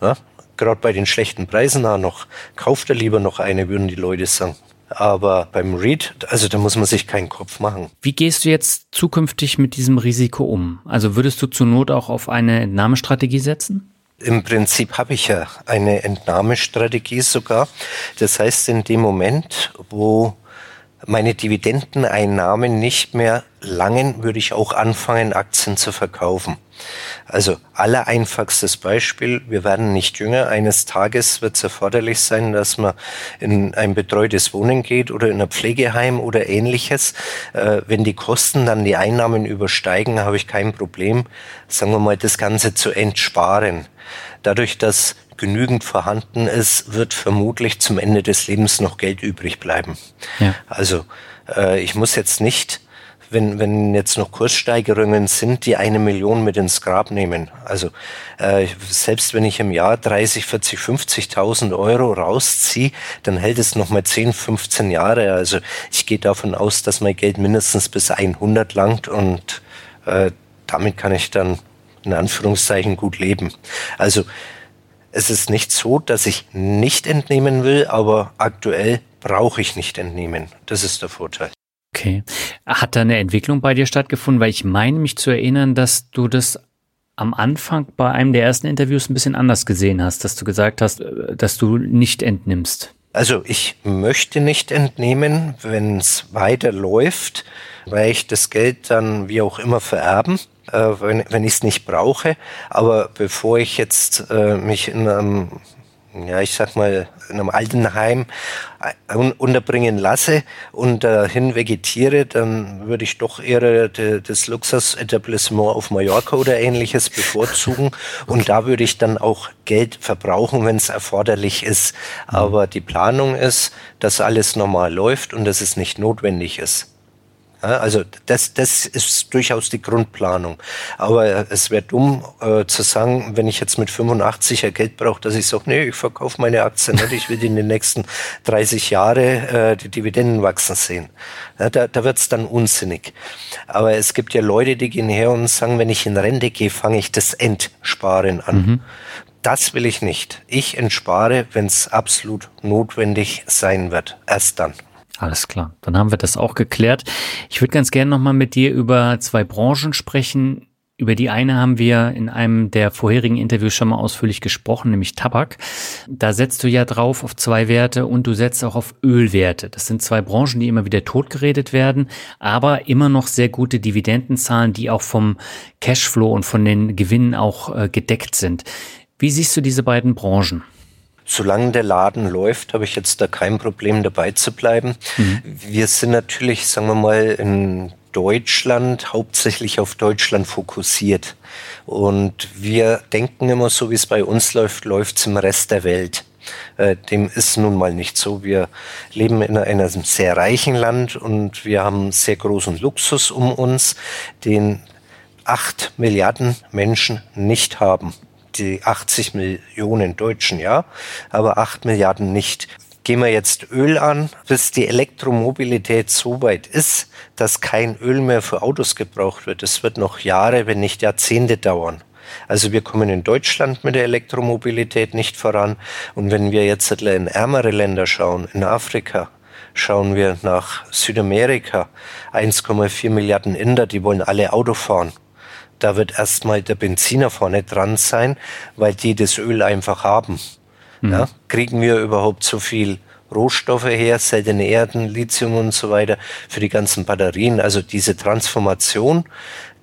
[SPEAKER 1] Ja? Gerade bei den schlechten Preisen auch noch. Kauft er lieber noch eine, würden die Leute sagen. Aber beim Read, also da muss man sich keinen Kopf machen.
[SPEAKER 2] Wie gehst du jetzt zukünftig mit diesem Risiko um? Also würdest du zur Not auch auf eine Entnahmestrategie setzen?
[SPEAKER 1] Im Prinzip habe ich ja eine Entnahmestrategie sogar. Das heißt, in dem Moment, wo meine Dividendeneinnahmen nicht mehr langen, würde ich auch anfangen, Aktien zu verkaufen. Also aller einfachstes Beispiel, wir werden nicht jünger. Eines Tages wird es erforderlich sein, dass man in ein betreutes Wohnen geht oder in ein Pflegeheim oder ähnliches. Äh, wenn die Kosten dann die Einnahmen übersteigen, habe ich kein Problem, sagen wir mal, das Ganze zu entsparen. Dadurch, dass genügend vorhanden ist, wird vermutlich zum Ende des Lebens noch Geld übrig bleiben. Ja. Also äh, ich muss jetzt nicht wenn, wenn jetzt noch Kurssteigerungen sind, die eine Million mit ins Grab nehmen. Also äh, selbst wenn ich im Jahr 30, 40, 50.000 Euro rausziehe, dann hält es noch mal 10, 15 Jahre. Also ich gehe davon aus, dass mein Geld mindestens bis 100 langt und äh, damit kann ich dann in Anführungszeichen gut leben. Also es ist nicht so, dass ich nicht entnehmen will, aber aktuell brauche ich nicht entnehmen. Das ist der Vorteil.
[SPEAKER 2] Okay. Hat da eine Entwicklung bei dir stattgefunden? Weil ich meine mich zu erinnern, dass du das am Anfang bei einem der ersten Interviews ein bisschen anders gesehen hast, dass du gesagt hast, äh, dass du nicht entnimmst.
[SPEAKER 1] Also ich möchte nicht entnehmen, wenn es weiterläuft, weil ich das Geld dann wie auch immer vererben, äh, wenn, wenn ich es nicht brauche. Aber bevor ich jetzt äh, mich in einem ja, ich sag mal, in einem Altenheim äh, unterbringen lasse und dahin vegetiere, dann würde ich doch eher das Luxusetablissement auf Mallorca oder ähnliches bevorzugen. Und da würde ich dann auch Geld verbrauchen, wenn es erforderlich ist. Mhm. Aber die Planung ist, dass alles normal läuft und dass es nicht notwendig ist. Also das, das ist durchaus die Grundplanung. Aber es wäre dumm äh, zu sagen, wenn ich jetzt mit 85 er Geld brauche, dass ich sage, nee, ich verkaufe meine Aktien nicht, ich will in den nächsten 30 Jahre äh, die Dividenden wachsen sehen. Ja, da da wird es dann unsinnig. Aber es gibt ja Leute, die gehen her und sagen, wenn ich in Rente gehe, fange ich das Entsparen an. Mhm. Das will ich nicht. Ich entspare, wenn es absolut notwendig sein wird. Erst dann.
[SPEAKER 2] Alles klar, dann haben wir das auch geklärt. Ich würde ganz gerne nochmal mit dir über zwei Branchen sprechen. Über die eine haben wir in einem der vorherigen Interviews schon mal ausführlich gesprochen, nämlich Tabak. Da setzt du ja drauf auf zwei Werte und du setzt auch auf Ölwerte. Das sind zwei Branchen, die immer wieder totgeredet werden, aber immer noch sehr gute Dividendenzahlen, die auch vom Cashflow und von den Gewinnen auch äh, gedeckt sind. Wie siehst du diese beiden Branchen?
[SPEAKER 1] Solange der Laden läuft, habe ich jetzt da kein Problem dabei zu bleiben. Mhm. Wir sind natürlich, sagen wir mal, in Deutschland hauptsächlich auf Deutschland fokussiert. Und wir denken immer, so wie es bei uns läuft, läuft es im Rest der Welt. Äh, dem ist nun mal nicht so. Wir leben in einem sehr reichen Land und wir haben sehr großen Luxus um uns, den acht Milliarden Menschen nicht haben. Die 80 Millionen Deutschen, ja, aber acht Milliarden nicht. Gehen wir jetzt Öl an, bis die Elektromobilität so weit ist, dass kein Öl mehr für Autos gebraucht wird. Es wird noch Jahre, wenn nicht Jahrzehnte dauern. Also wir kommen in Deutschland mit der Elektromobilität nicht voran. Und wenn wir jetzt in ärmere Länder schauen, in Afrika, schauen wir nach Südamerika, 1,4 Milliarden Inder, die wollen alle Auto fahren. Da wird erstmal der Benziner vorne dran sein, weil die das Öl einfach haben. Mhm. Ja, kriegen wir überhaupt so viel Rohstoffe her, seltene Erden, Lithium und so weiter für die ganzen Batterien? Also diese Transformation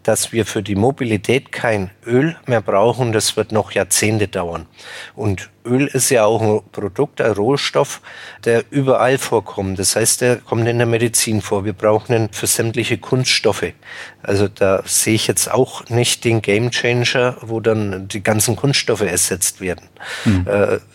[SPEAKER 1] dass wir für die Mobilität kein Öl mehr brauchen, das wird noch Jahrzehnte dauern. Und Öl ist ja auch ein Produkt, ein Rohstoff, der überall vorkommt. Das heißt, der kommt in der Medizin vor. Wir brauchen ihn für sämtliche Kunststoffe. Also da sehe ich jetzt auch nicht den Gamechanger, wo dann die ganzen Kunststoffe ersetzt werden. Mhm.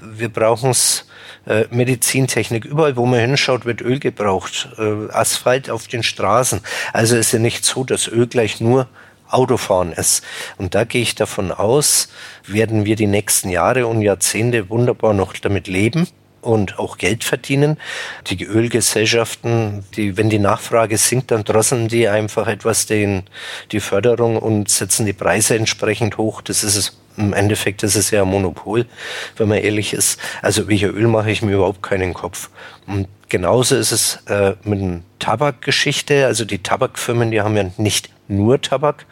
[SPEAKER 1] Wir brauchen es äh, Medizintechnik. Überall, wo man hinschaut, wird Öl gebraucht. Äh, Asphalt auf den Straßen. Also ist ja nicht so, dass Öl gleich nur Autofahren ist. Und da gehe ich davon aus, werden wir die nächsten Jahre und Jahrzehnte wunderbar noch damit leben und auch Geld verdienen. Die Ölgesellschaften, die, wenn die Nachfrage sinkt, dann drosseln die einfach etwas den, die Förderung und setzen die Preise entsprechend hoch. Das ist es. Im Endeffekt ist es ja ein Monopol, wenn man ehrlich ist. Also welcher Öl mache ich mir überhaupt keinen Kopf. Und genauso ist es äh, mit der Tabakgeschichte. Also die Tabakfirmen, die haben ja nicht nur Tabak.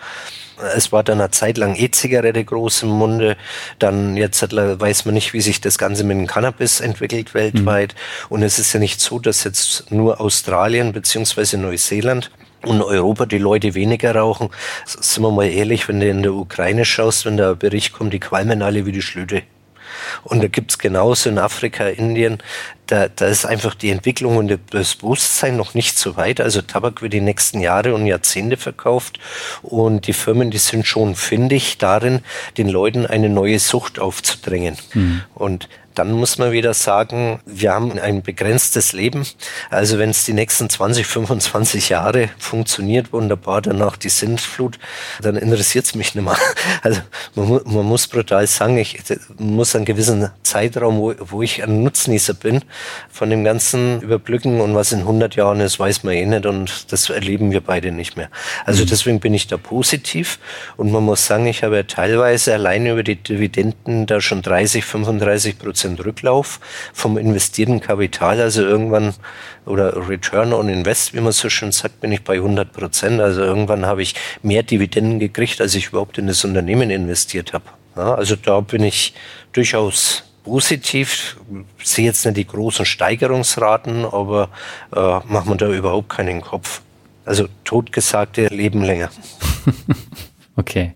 [SPEAKER 1] Es war dann eine Zeit lang E-Zigarette groß im Munde. Dann jetzt weiß man nicht, wie sich das Ganze mit dem Cannabis entwickelt weltweit. Mhm. Und es ist ja nicht so, dass jetzt nur Australien beziehungsweise Neuseeland und Europa die Leute weniger rauchen. Sind wir mal ehrlich, wenn du in der Ukraine schaust, wenn da ein Bericht kommt, die qualmen alle wie die Schlüte. Und da gibt's genauso in Afrika, Indien, da, da ist einfach die Entwicklung und das Bewusstsein noch nicht so weit. Also Tabak wird die nächsten Jahre und Jahrzehnte verkauft und die Firmen, die sind schon findig darin, den Leuten eine neue Sucht aufzudrängen. Mhm. Und dann muss man wieder sagen, wir haben ein begrenztes Leben. Also wenn es die nächsten 20, 25 Jahre funktioniert, wunderbar, danach die Sintflut, dann interessiert es mich nicht mehr. Also man, man, muss brutal sagen, ich muss einen gewissen Zeitraum, wo, wo ich ein Nutznießer bin, von dem ganzen Überblicken und was in 100 Jahren ist, weiß man eh nicht und das erleben wir beide nicht mehr. Also mhm. deswegen bin ich da positiv und man muss sagen, ich habe ja teilweise alleine über die Dividenden da schon 30, 35 Prozent Prozent Rücklauf vom investierten Kapital. Also irgendwann, oder Return on Invest, wie man so schön sagt, bin ich bei 100 Prozent. Also irgendwann habe ich mehr Dividenden gekriegt, als ich überhaupt in das Unternehmen investiert habe. Ja, also da bin ich durchaus positiv. Ich sehe jetzt nicht die großen Steigerungsraten, aber äh, macht man da überhaupt keinen Kopf. Also totgesagte leben länger.
[SPEAKER 2] okay.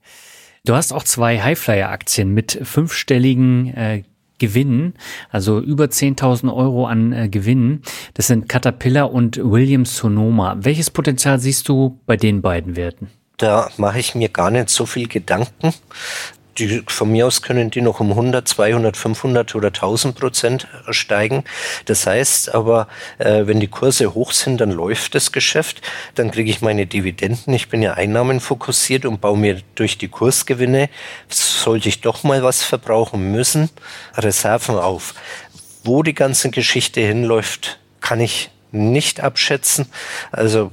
[SPEAKER 2] Du hast auch zwei Highflyer-Aktien mit fünfstelligen äh, Gewinnen, also über 10.000 Euro an äh, Gewinnen. Das sind Caterpillar und Williams Sonoma. Welches Potenzial siehst du bei den beiden Werten?
[SPEAKER 1] Da mache ich mir gar nicht so viel Gedanken die, von mir aus können die noch um 100, 200, 500 oder 1000 Prozent steigen. Das heißt aber, äh, wenn die Kurse hoch sind, dann läuft das Geschäft, dann kriege ich meine Dividenden. Ich bin ja einnahmenfokussiert und baue mir durch die Kursgewinne, sollte ich doch mal was verbrauchen müssen, Reserven auf. Wo die ganze Geschichte hinläuft, kann ich nicht abschätzen. Also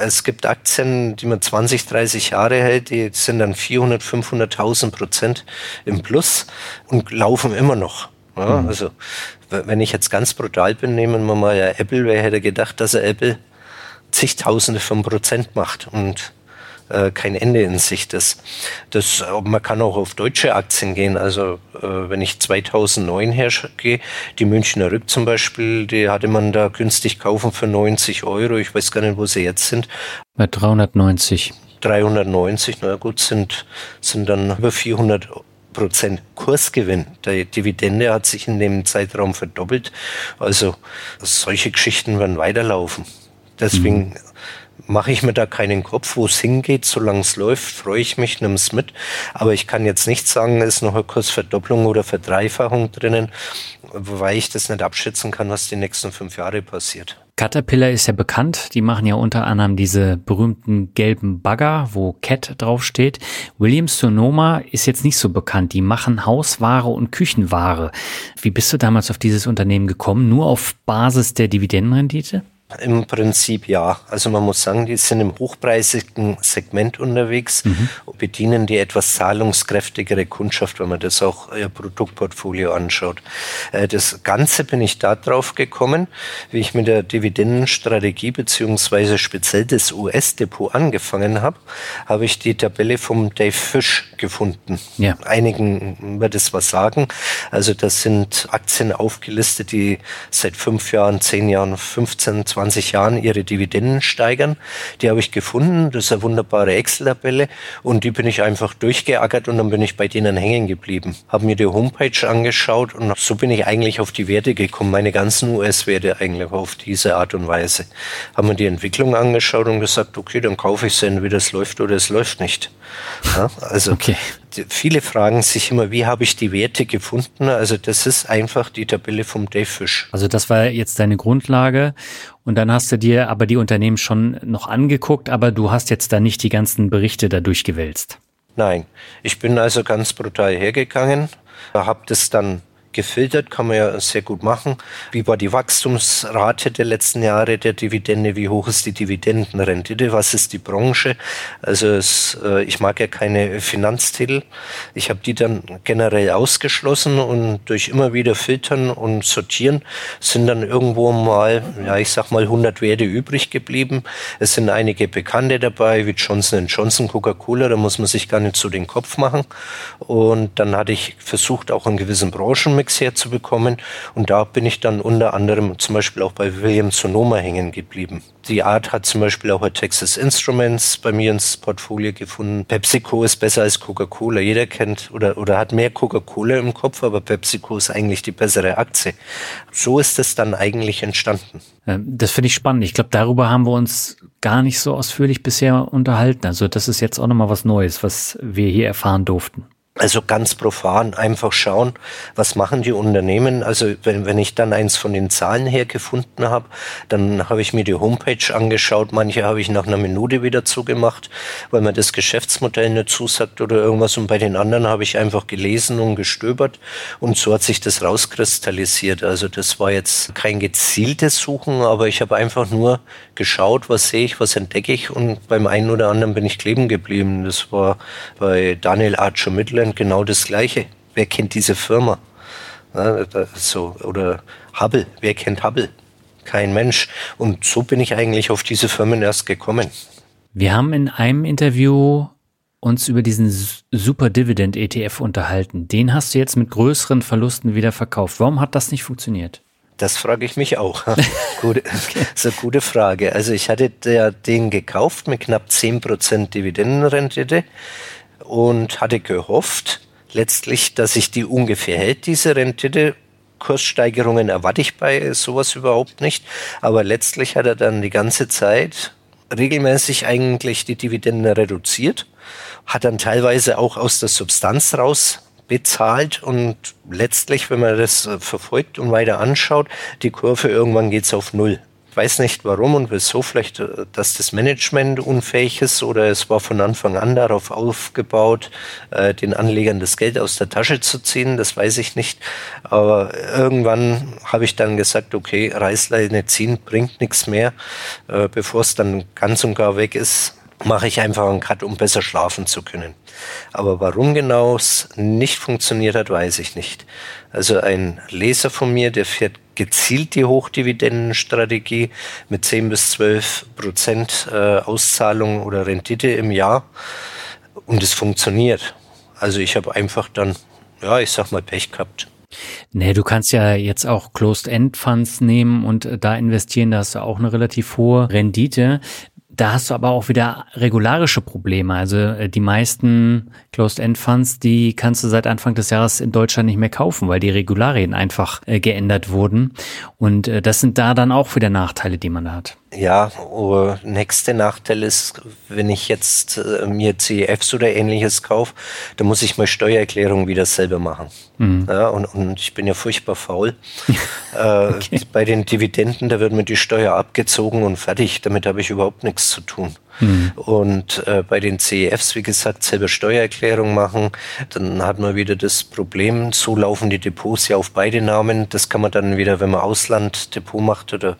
[SPEAKER 1] es gibt Aktien, die man 20, 30 Jahre hält, die sind dann 400, 500.000 Prozent im Plus und laufen immer noch. Ja, mhm. Also wenn ich jetzt ganz brutal bin, nehmen wir mal ja Apple, wer hätte gedacht, dass er Apple zigtausende von Prozent macht und äh, kein Ende in Sicht ist. Das, man kann auch auf deutsche Aktien gehen. Also äh, wenn ich 2009 hergehe, die Münchner Rück zum Beispiel, die hatte man da günstig kaufen für 90 Euro. Ich weiß gar nicht, wo sie jetzt sind.
[SPEAKER 2] Bei 390.
[SPEAKER 1] 390, na gut, sind, sind dann über 400 Prozent Kursgewinn. Die Dividende hat sich in dem Zeitraum verdoppelt. Also solche Geschichten werden weiterlaufen. Deswegen mhm mache ich mir da keinen Kopf, wo es hingeht. Solange es läuft, freue ich mich, nimm es mit. Aber ich kann jetzt nicht sagen, ist noch eine Kursverdopplung oder Verdreifachung drinnen, weil ich das nicht abschätzen kann, was die nächsten fünf Jahre passiert.
[SPEAKER 2] Caterpillar ist ja bekannt. Die machen ja unter anderem diese berühmten gelben Bagger, wo Cat draufsteht. Williams Sonoma ist jetzt nicht so bekannt. Die machen Hausware und Küchenware. Wie bist du damals auf dieses Unternehmen gekommen? Nur auf Basis der Dividendenrendite?
[SPEAKER 1] Im Prinzip ja. Also man muss sagen, die sind im hochpreisigen Segment unterwegs, mhm. bedienen die etwas zahlungskräftigere Kundschaft, wenn man das auch ihr Produktportfolio anschaut. Äh, das Ganze bin ich da drauf gekommen, wie ich mit der Dividendenstrategie beziehungsweise speziell das US-Depot angefangen habe, habe ich die Tabelle vom Dave Fish gefunden. Ja. Einigen wird es was sagen. Also das sind Aktien aufgelistet, die seit fünf Jahren, zehn Jahren, 15, 20 20 Jahren ihre Dividenden steigern. Die habe ich gefunden. Das ist eine wunderbare Excel-Tabelle und die bin ich einfach durchgeackert und dann bin ich bei denen hängen geblieben. Habe mir die Homepage angeschaut und so bin ich eigentlich auf die Werte gekommen, meine ganzen US-Werte eigentlich auf diese Art und Weise. Haben mir die Entwicklung angeschaut und gesagt, okay, dann kaufe ich sie entweder es läuft oder es läuft nicht. Ja, also okay viele fragen sich immer, wie habe ich die Werte gefunden? Also das ist einfach die Tabelle vom Dave Fish.
[SPEAKER 2] Also das war jetzt deine Grundlage und dann hast du dir aber die Unternehmen schon noch angeguckt, aber du hast jetzt da nicht die ganzen Berichte da durchgewälzt.
[SPEAKER 1] Nein, ich bin also ganz brutal hergegangen, habe das dann gefiltert, kann man ja sehr gut machen. Wie war die Wachstumsrate der letzten Jahre der Dividende? Wie hoch ist die Dividendenrendite? Was ist die Branche? Also es, äh, ich mag ja keine Finanztitel. Ich habe die dann generell ausgeschlossen und durch immer wieder filtern und sortieren sind dann irgendwo mal, ja ich sag mal 100 Werte übrig geblieben. Es sind einige Bekannte dabei, wie Johnson Johnson, Coca-Cola, da muss man sich gar nicht so den Kopf machen. Und dann hatte ich versucht, auch einen gewissen Branchen Comics herzubekommen. Und da bin ich dann unter anderem zum Beispiel auch bei William Sonoma hängen geblieben. Die Art hat zum Beispiel auch bei Texas Instruments bei mir ins Portfolio gefunden. PepsiCo ist besser als Coca-Cola. Jeder kennt oder, oder hat mehr Coca-Cola im Kopf, aber PepsiCo ist eigentlich die bessere Aktie. So ist es dann eigentlich entstanden.
[SPEAKER 2] Ähm, das finde ich spannend. Ich glaube, darüber haben wir uns gar nicht so ausführlich bisher unterhalten. Also das ist jetzt auch nochmal was Neues, was wir hier erfahren durften.
[SPEAKER 1] Also ganz profan einfach schauen, was machen die Unternehmen. Also wenn, wenn ich dann eins von den Zahlen her gefunden habe, dann habe ich mir die Homepage angeschaut. Manche habe ich nach einer Minute wieder zugemacht, weil mir das Geschäftsmodell nicht zusagt oder irgendwas. Und bei den anderen habe ich einfach gelesen und gestöbert. Und so hat sich das rauskristallisiert. Also das war jetzt kein gezieltes Suchen, aber ich habe einfach nur geschaut, was sehe ich, was entdecke ich. Und beim einen oder anderen bin ich kleben geblieben. Das war bei Daniel Archer Mittler England genau das Gleiche. Wer kennt diese Firma? Ja, so, oder Hubble, wer kennt Hubble? Kein Mensch. Und so bin ich eigentlich auf diese Firmen erst gekommen.
[SPEAKER 2] Wir haben in einem Interview uns über diesen Super Dividend ETF unterhalten. Den hast du jetzt mit größeren Verlusten wieder verkauft. Warum hat das nicht funktioniert?
[SPEAKER 1] Das frage ich mich auch. gute, okay. Eine gute Frage. Also ich hatte den gekauft mit knapp 10% Dividendenrendite und hatte gehofft, letztlich, dass sich die ungefähr hält, diese Rendite. Kurssteigerungen erwarte ich bei sowas überhaupt nicht. Aber letztlich hat er dann die ganze Zeit regelmäßig eigentlich die Dividende reduziert, hat dann teilweise auch aus der Substanz raus bezahlt und letztlich, wenn man das verfolgt und weiter anschaut, die Kurve irgendwann geht's auf Null weiß nicht warum und wieso, vielleicht, äh, dass das Management unfähig ist oder es war von Anfang an darauf aufgebaut, äh, den Anlegern das Geld aus der Tasche zu ziehen, das weiß ich nicht. Aber irgendwann habe ich dann gesagt, okay, Reißleine ziehen bringt nichts mehr, äh, bevor es dann ganz und gar weg ist mache ich einfach einen Cut, um besser schlafen zu können. Aber warum genau es nicht funktioniert hat, weiß ich nicht. Also ein Leser von mir, der fährt gezielt die Hochdividendenstrategie mit 10 bis 12 Prozent äh, Auszahlung oder Rendite im Jahr und es funktioniert. Also ich habe einfach dann, ja, ich sag mal, Pech gehabt.
[SPEAKER 2] Nee, du kannst ja jetzt auch Closed-End-Funds nehmen und äh, da investieren, da hast du auch eine relativ hohe Rendite. Da hast du aber auch wieder regularische Probleme. Also äh, die meisten Closed-End-Funds, die kannst du seit Anfang des Jahres in Deutschland nicht mehr kaufen, weil die Regularien einfach äh, geändert wurden. Und äh, das sind da dann auch wieder Nachteile, die man da hat.
[SPEAKER 1] Ja, aber nächste Nachteil ist, wenn ich jetzt äh, mir CEFs oder ähnliches kaufe, dann muss ich meine Steuererklärung wieder selber machen. Mhm. Ja, und, und ich bin ja furchtbar faul. äh, okay. Bei den Dividenden, da wird mir die Steuer abgezogen und fertig. Damit habe ich überhaupt nichts zu tun. Mhm. Und äh, bei den CEFs, wie gesagt, selber Steuererklärung machen. Dann hat man wieder das Problem, so laufen die Depots ja auf beide Namen. Das kann man dann wieder, wenn man Auslanddepot macht oder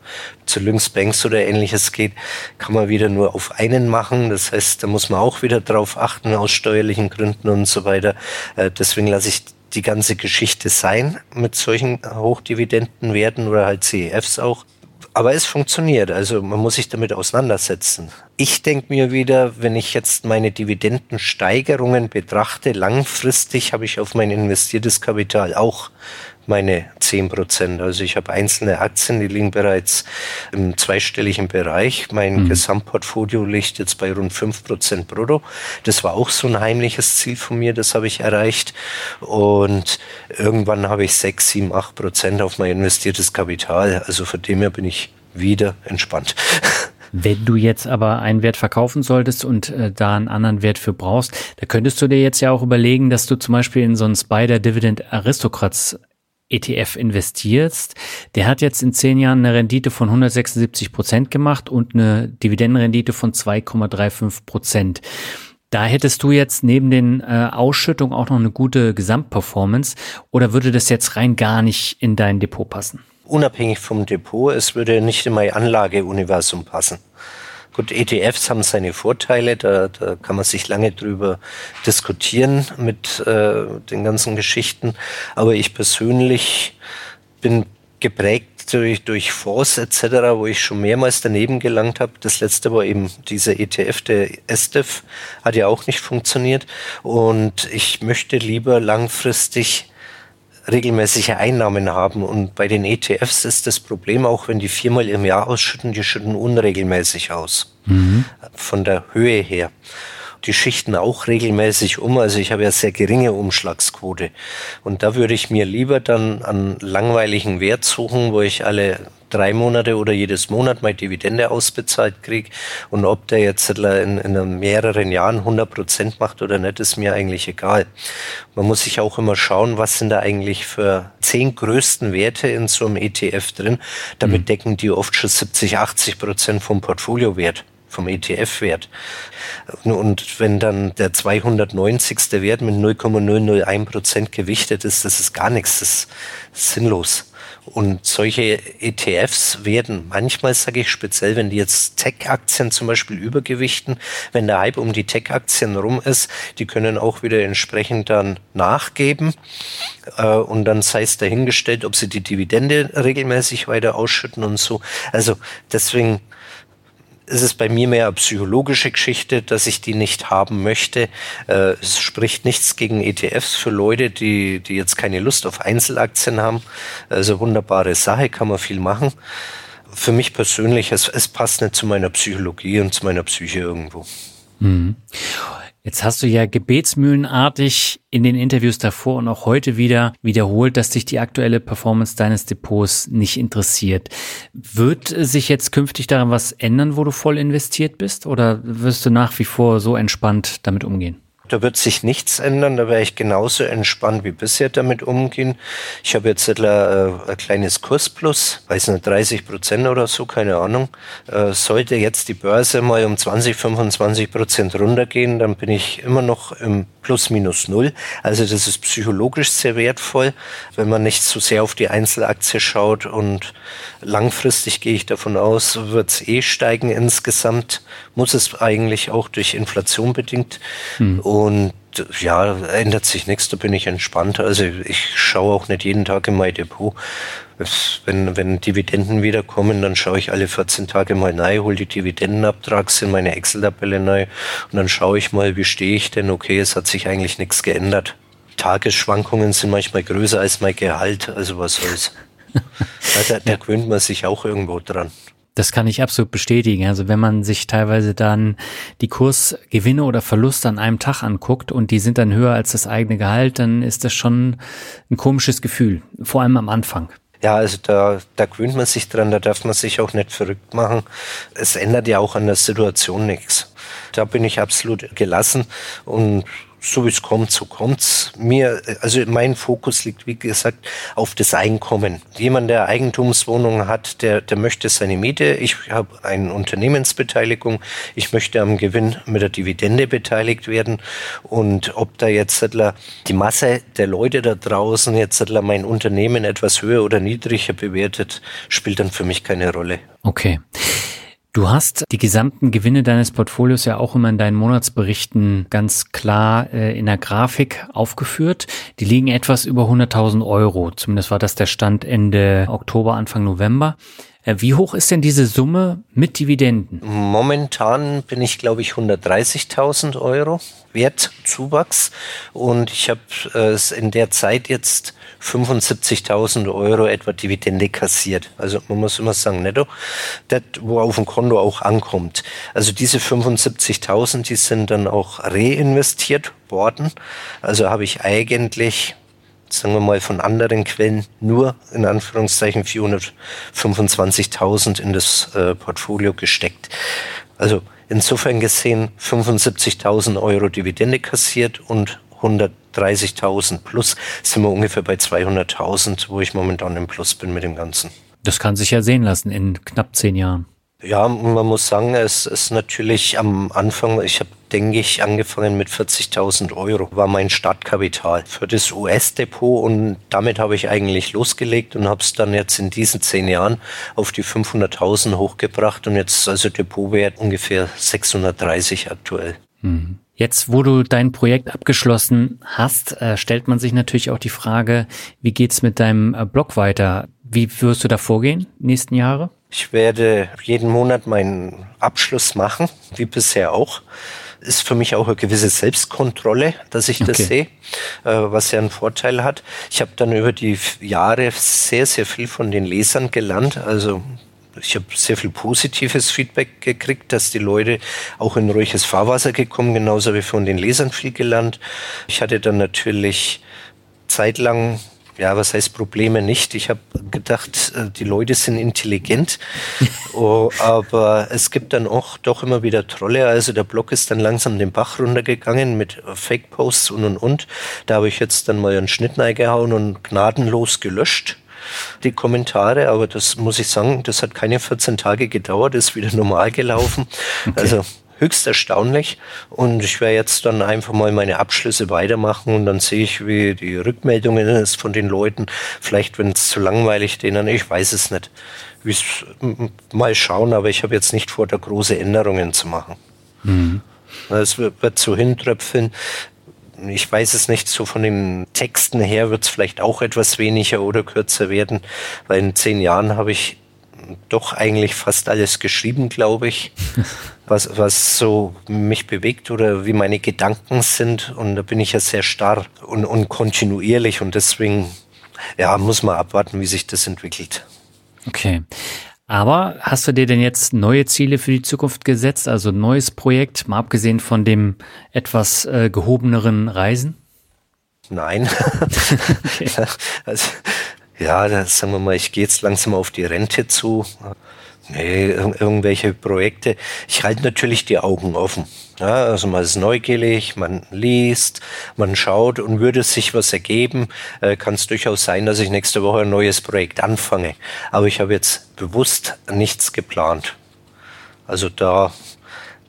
[SPEAKER 1] zu Lynx Banks oder ähnliches geht, kann man wieder nur auf einen machen. Das heißt, da muss man auch wieder drauf achten aus steuerlichen Gründen und so weiter. Äh, deswegen lasse ich die ganze Geschichte sein mit solchen Hochdividendenwerten oder halt CEFs auch. Aber es funktioniert, also man muss sich damit auseinandersetzen. Ich denke mir wieder, wenn ich jetzt meine Dividendensteigerungen betrachte, langfristig habe ich auf mein investiertes Kapital auch meine 10 Prozent. Also ich habe einzelne Aktien, die liegen bereits im zweistelligen Bereich. Mein mhm. Gesamtportfolio liegt jetzt bei rund 5 Prozent brutto. Das war auch so ein heimliches Ziel von mir, das habe ich erreicht. Und irgendwann habe ich 6, 7, 8 Prozent auf mein investiertes Kapital. Also von dem her bin ich wieder entspannt.
[SPEAKER 2] Wenn du jetzt aber einen Wert verkaufen solltest und äh, da einen anderen Wert für brauchst, da könntest du dir jetzt ja auch überlegen, dass du zum Beispiel in so einen Spider Dividend Aristocrats ETF investierst, der hat jetzt in zehn Jahren eine Rendite von 176 Prozent gemacht und eine Dividendenrendite von 2,35 Prozent. Da hättest du jetzt neben den äh, Ausschüttungen auch noch eine gute Gesamtperformance oder würde das jetzt rein gar nicht in dein Depot passen?
[SPEAKER 1] Unabhängig vom Depot, es würde nicht in mein Anlageuniversum passen. Gut, ETFs haben seine Vorteile, da, da kann man sich lange drüber diskutieren mit äh, den ganzen Geschichten. Aber ich persönlich bin geprägt durch, durch Fonds etc., wo ich schon mehrmals daneben gelangt habe. Das letzte war eben dieser ETF, der SDEF, hat ja auch nicht funktioniert. Und ich möchte lieber langfristig regelmäßige Einnahmen haben. Und bei den ETFs ist das Problem auch, wenn die viermal im Jahr ausschütten, die schütten unregelmäßig aus. Mhm. Von der Höhe her. Die schichten auch regelmäßig um. Also ich habe ja sehr geringe Umschlagsquote. Und da würde ich mir lieber dann einen langweiligen Wert suchen, wo ich alle drei Monate oder jedes Monat meine Dividende ausbezahlt kriege. Und ob der jetzt in, in mehreren Jahren 100 Prozent macht oder nicht, ist mir eigentlich egal. Man muss sich auch immer schauen, was sind da eigentlich für zehn größten Werte in so einem ETF drin. Damit mhm. decken die oft schon 70, 80 Prozent vom Portfoliowert vom ETF-Wert. Und wenn dann der 290. Wert mit 0,001 Prozent gewichtet ist, das ist gar nichts, das ist sinnlos. Und solche ETFs werden manchmal, sage ich speziell, wenn die jetzt Tech-Aktien zum Beispiel übergewichten, wenn der Hype um die Tech-Aktien rum ist, die können auch wieder entsprechend dann nachgeben. Äh, und dann sei es dahingestellt, ob sie die Dividende regelmäßig weiter ausschütten und so. Also deswegen ist es bei mir mehr eine psychologische Geschichte, dass ich die nicht haben möchte. Äh, es spricht nichts gegen ETFs für Leute, die, die jetzt keine Lust auf Einzelaktien haben. Also wunderbare Sache, kann man viel machen. Für mich persönlich, es, es passt nicht zu meiner Psychologie und zu meiner Psyche irgendwo. Mhm.
[SPEAKER 2] Jetzt hast du ja gebetsmühlenartig in den Interviews davor und auch heute wieder wiederholt, dass dich die aktuelle Performance deines Depots nicht interessiert. Wird sich jetzt künftig daran was ändern, wo du voll investiert bist? Oder wirst du nach wie vor so entspannt damit umgehen?
[SPEAKER 1] Da wird sich nichts ändern, da werde ich genauso entspannt wie bisher damit umgehen. Ich habe jetzt ein, äh, ein kleines Kursplus, weiß nicht, 30 Prozent oder so, keine Ahnung. Äh, sollte jetzt die Börse mal um 20, 25 Prozent runtergehen, dann bin ich immer noch im Plus minus Null. Also das ist psychologisch sehr wertvoll, wenn man nicht so sehr auf die Einzelaktie schaut und langfristig gehe ich davon aus, wird es eh steigen insgesamt, muss es eigentlich auch durch Inflation bedingt. Hm. Und ja, ändert sich nichts, da bin ich entspannt. Also ich schaue auch nicht jeden Tag in mein Depot. Wenn, wenn Dividenden wiederkommen, dann schaue ich alle 14 Tage mal rein, hole die Dividendenabtrags in meine Excel-Tabelle rein und dann schaue ich mal, wie stehe ich denn? Okay, es hat sich eigentlich nichts geändert. Tagesschwankungen sind manchmal größer als mein Gehalt, also was soll's. da, da gewöhnt man sich auch irgendwo dran.
[SPEAKER 2] Das kann ich absolut bestätigen. Also wenn man sich teilweise dann die Kursgewinne oder Verluste an einem Tag anguckt und die sind dann höher als das eigene Gehalt, dann ist das schon ein komisches Gefühl, vor allem am Anfang.
[SPEAKER 1] Ja, also da, da gewöhnt man sich dran, da darf man sich auch nicht verrückt machen. Es ändert ja auch an der Situation nichts. Da bin ich absolut gelassen und so wie es kommt, so kommt's. Mir, also mein Fokus liegt, wie gesagt, auf das Einkommen. Jemand, der Eigentumswohnungen hat, der, der möchte seine Miete. Ich habe eine Unternehmensbeteiligung. Ich möchte am Gewinn mit der Dividende beteiligt werden. Und ob da jetzt die Masse der Leute da draußen jetzt mein Unternehmen etwas höher oder niedriger bewertet, spielt dann für mich keine Rolle.
[SPEAKER 2] Okay. Du hast die gesamten Gewinne deines Portfolios ja auch immer in deinen Monatsberichten ganz klar äh, in der Grafik aufgeführt. Die liegen etwas über 100.000 Euro. Zumindest war das der Stand Ende Oktober, Anfang November. Äh, wie hoch ist denn diese Summe mit Dividenden?
[SPEAKER 1] Momentan bin ich, glaube ich, 130.000 Euro Wertzuwachs und ich habe äh, in der Zeit jetzt 75.000 Euro etwa Dividende kassiert. Also man muss immer sagen, netto, das, wo auf dem Konto auch ankommt. Also diese 75.000, die sind dann auch reinvestiert worden. Also habe ich eigentlich sagen wir mal, von anderen Quellen nur in Anführungszeichen 425.000 in das äh, Portfolio gesteckt. Also insofern gesehen 75.000 Euro Dividende kassiert und 130.000 plus sind wir ungefähr bei 200.000, wo ich momentan im Plus bin mit dem Ganzen.
[SPEAKER 2] Das kann sich ja sehen lassen in knapp zehn Jahren.
[SPEAKER 1] Ja, man muss sagen, es ist natürlich am Anfang, ich habe, denke ich, angefangen mit 40.000 Euro, war mein Startkapital für das US-Depot und damit habe ich eigentlich losgelegt und habe es dann jetzt in diesen zehn Jahren auf die 500.000 hochgebracht und jetzt also Depotwert ungefähr 630 aktuell.
[SPEAKER 2] Mhm. Jetzt, wo du dein Projekt abgeschlossen hast, äh, stellt man sich natürlich auch die Frage, wie geht's mit deinem äh, Blog weiter? Wie wirst du da vorgehen, nächsten Jahre?
[SPEAKER 1] Ich werde jeden Monat meinen Abschluss machen, wie bisher auch. Ist für mich auch eine gewisse Selbstkontrolle, dass ich das sehe, äh, was ja einen Vorteil hat. Ich habe dann über die Jahre sehr, sehr viel von den Lesern gelernt. Also ich habe sehr viel positives Feedback gekriegt, dass die Leute auch in ruhiges Fahrwasser gekommen, genauso wie von den Lesern viel gelernt. Ich hatte dann natürlich zeitlang ja, was heißt Probleme nicht? Ich habe gedacht, äh, die Leute sind intelligent, oh, aber es gibt dann auch doch immer wieder Trolle. Also der Blog ist dann langsam den Bach runtergegangen mit Fake-Posts und und und. Da habe ich jetzt dann mal einen Schnitt gehauen und gnadenlos gelöscht die Kommentare, aber das muss ich sagen, das hat keine 14 Tage gedauert, ist wieder normal gelaufen. Okay. Also höchst erstaunlich. Und ich werde jetzt dann einfach mal meine Abschlüsse weitermachen und dann sehe ich, wie die Rückmeldungen ist von den Leuten. Vielleicht, wenn es zu langweilig denen, ich weiß es nicht. Mal schauen, aber ich habe jetzt nicht vor, da große Änderungen zu machen. Mhm. Es wird, wird so hintröpfeln. Ich weiß es nicht, so von den Texten her wird es vielleicht auch etwas weniger oder kürzer werden, weil in zehn Jahren habe ich doch eigentlich fast alles geschrieben, glaube ich, was, was so mich bewegt oder wie meine Gedanken sind. Und da bin ich ja sehr starr und, und kontinuierlich und deswegen ja, muss man abwarten, wie sich das entwickelt.
[SPEAKER 2] Okay. Aber hast du dir denn jetzt neue Ziele für die Zukunft gesetzt, also ein neues Projekt, mal abgesehen von dem etwas äh, gehobeneren Reisen?
[SPEAKER 1] Nein. okay. also, ja, da sagen wir mal, ich gehe jetzt langsam auf die Rente zu. Nee, irgendwelche Projekte. Ich halte natürlich die Augen offen. Ja, also man ist neugierig, man liest, man schaut und würde sich was ergeben, äh, kann es durchaus sein, dass ich nächste Woche ein neues Projekt anfange. Aber ich habe jetzt bewusst nichts geplant. Also da,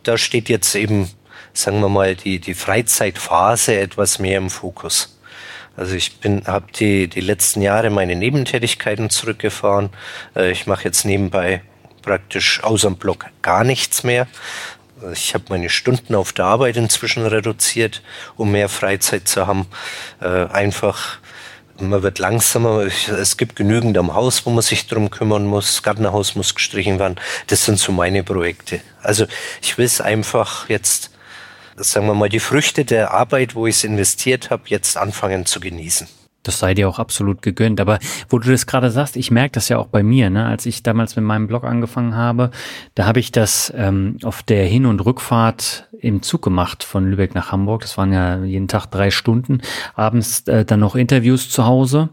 [SPEAKER 1] da steht jetzt eben, sagen wir mal, die, die Freizeitphase etwas mehr im Fokus. Also ich bin, habe die, die letzten Jahre meine Nebentätigkeiten zurückgefahren. Äh, ich mache jetzt nebenbei praktisch außer dem Blog gar nichts mehr. Ich habe meine Stunden auf der Arbeit inzwischen reduziert, um mehr Freizeit zu haben. Äh, einfach, man wird langsamer. Es gibt genügend am Haus, wo man sich drum kümmern muss. Das Gartenhaus muss gestrichen werden. Das sind so meine Projekte. Also ich will es einfach jetzt sagen wir mal, die Früchte der Arbeit, wo ich es investiert habe, jetzt anfangen zu genießen.
[SPEAKER 2] Das sei dir auch absolut gegönnt. Aber wo du das gerade sagst, ich merke das ja auch bei mir. Ne? Als ich damals mit meinem Blog angefangen habe, da habe ich das ähm, auf der Hin- und Rückfahrt im Zug gemacht von Lübeck nach Hamburg. Das waren ja jeden Tag drei Stunden. Abends äh, dann noch Interviews zu Hause.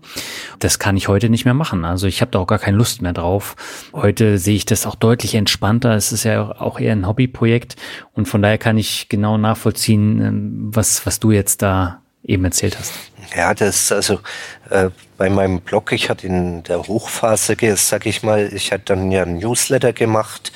[SPEAKER 2] Das kann ich heute nicht mehr machen. Also ich habe da auch gar keine Lust mehr drauf. Heute sehe ich das auch deutlich entspannter. Es ist ja auch eher ein Hobbyprojekt und von daher kann ich genau nachvollziehen, ähm, was, was du jetzt da eben erzählt hast.
[SPEAKER 1] Ja, das also äh, bei meinem Blog, ich hatte in der Hochphase, sag ich mal, ich hatte dann ja ein Newsletter gemacht,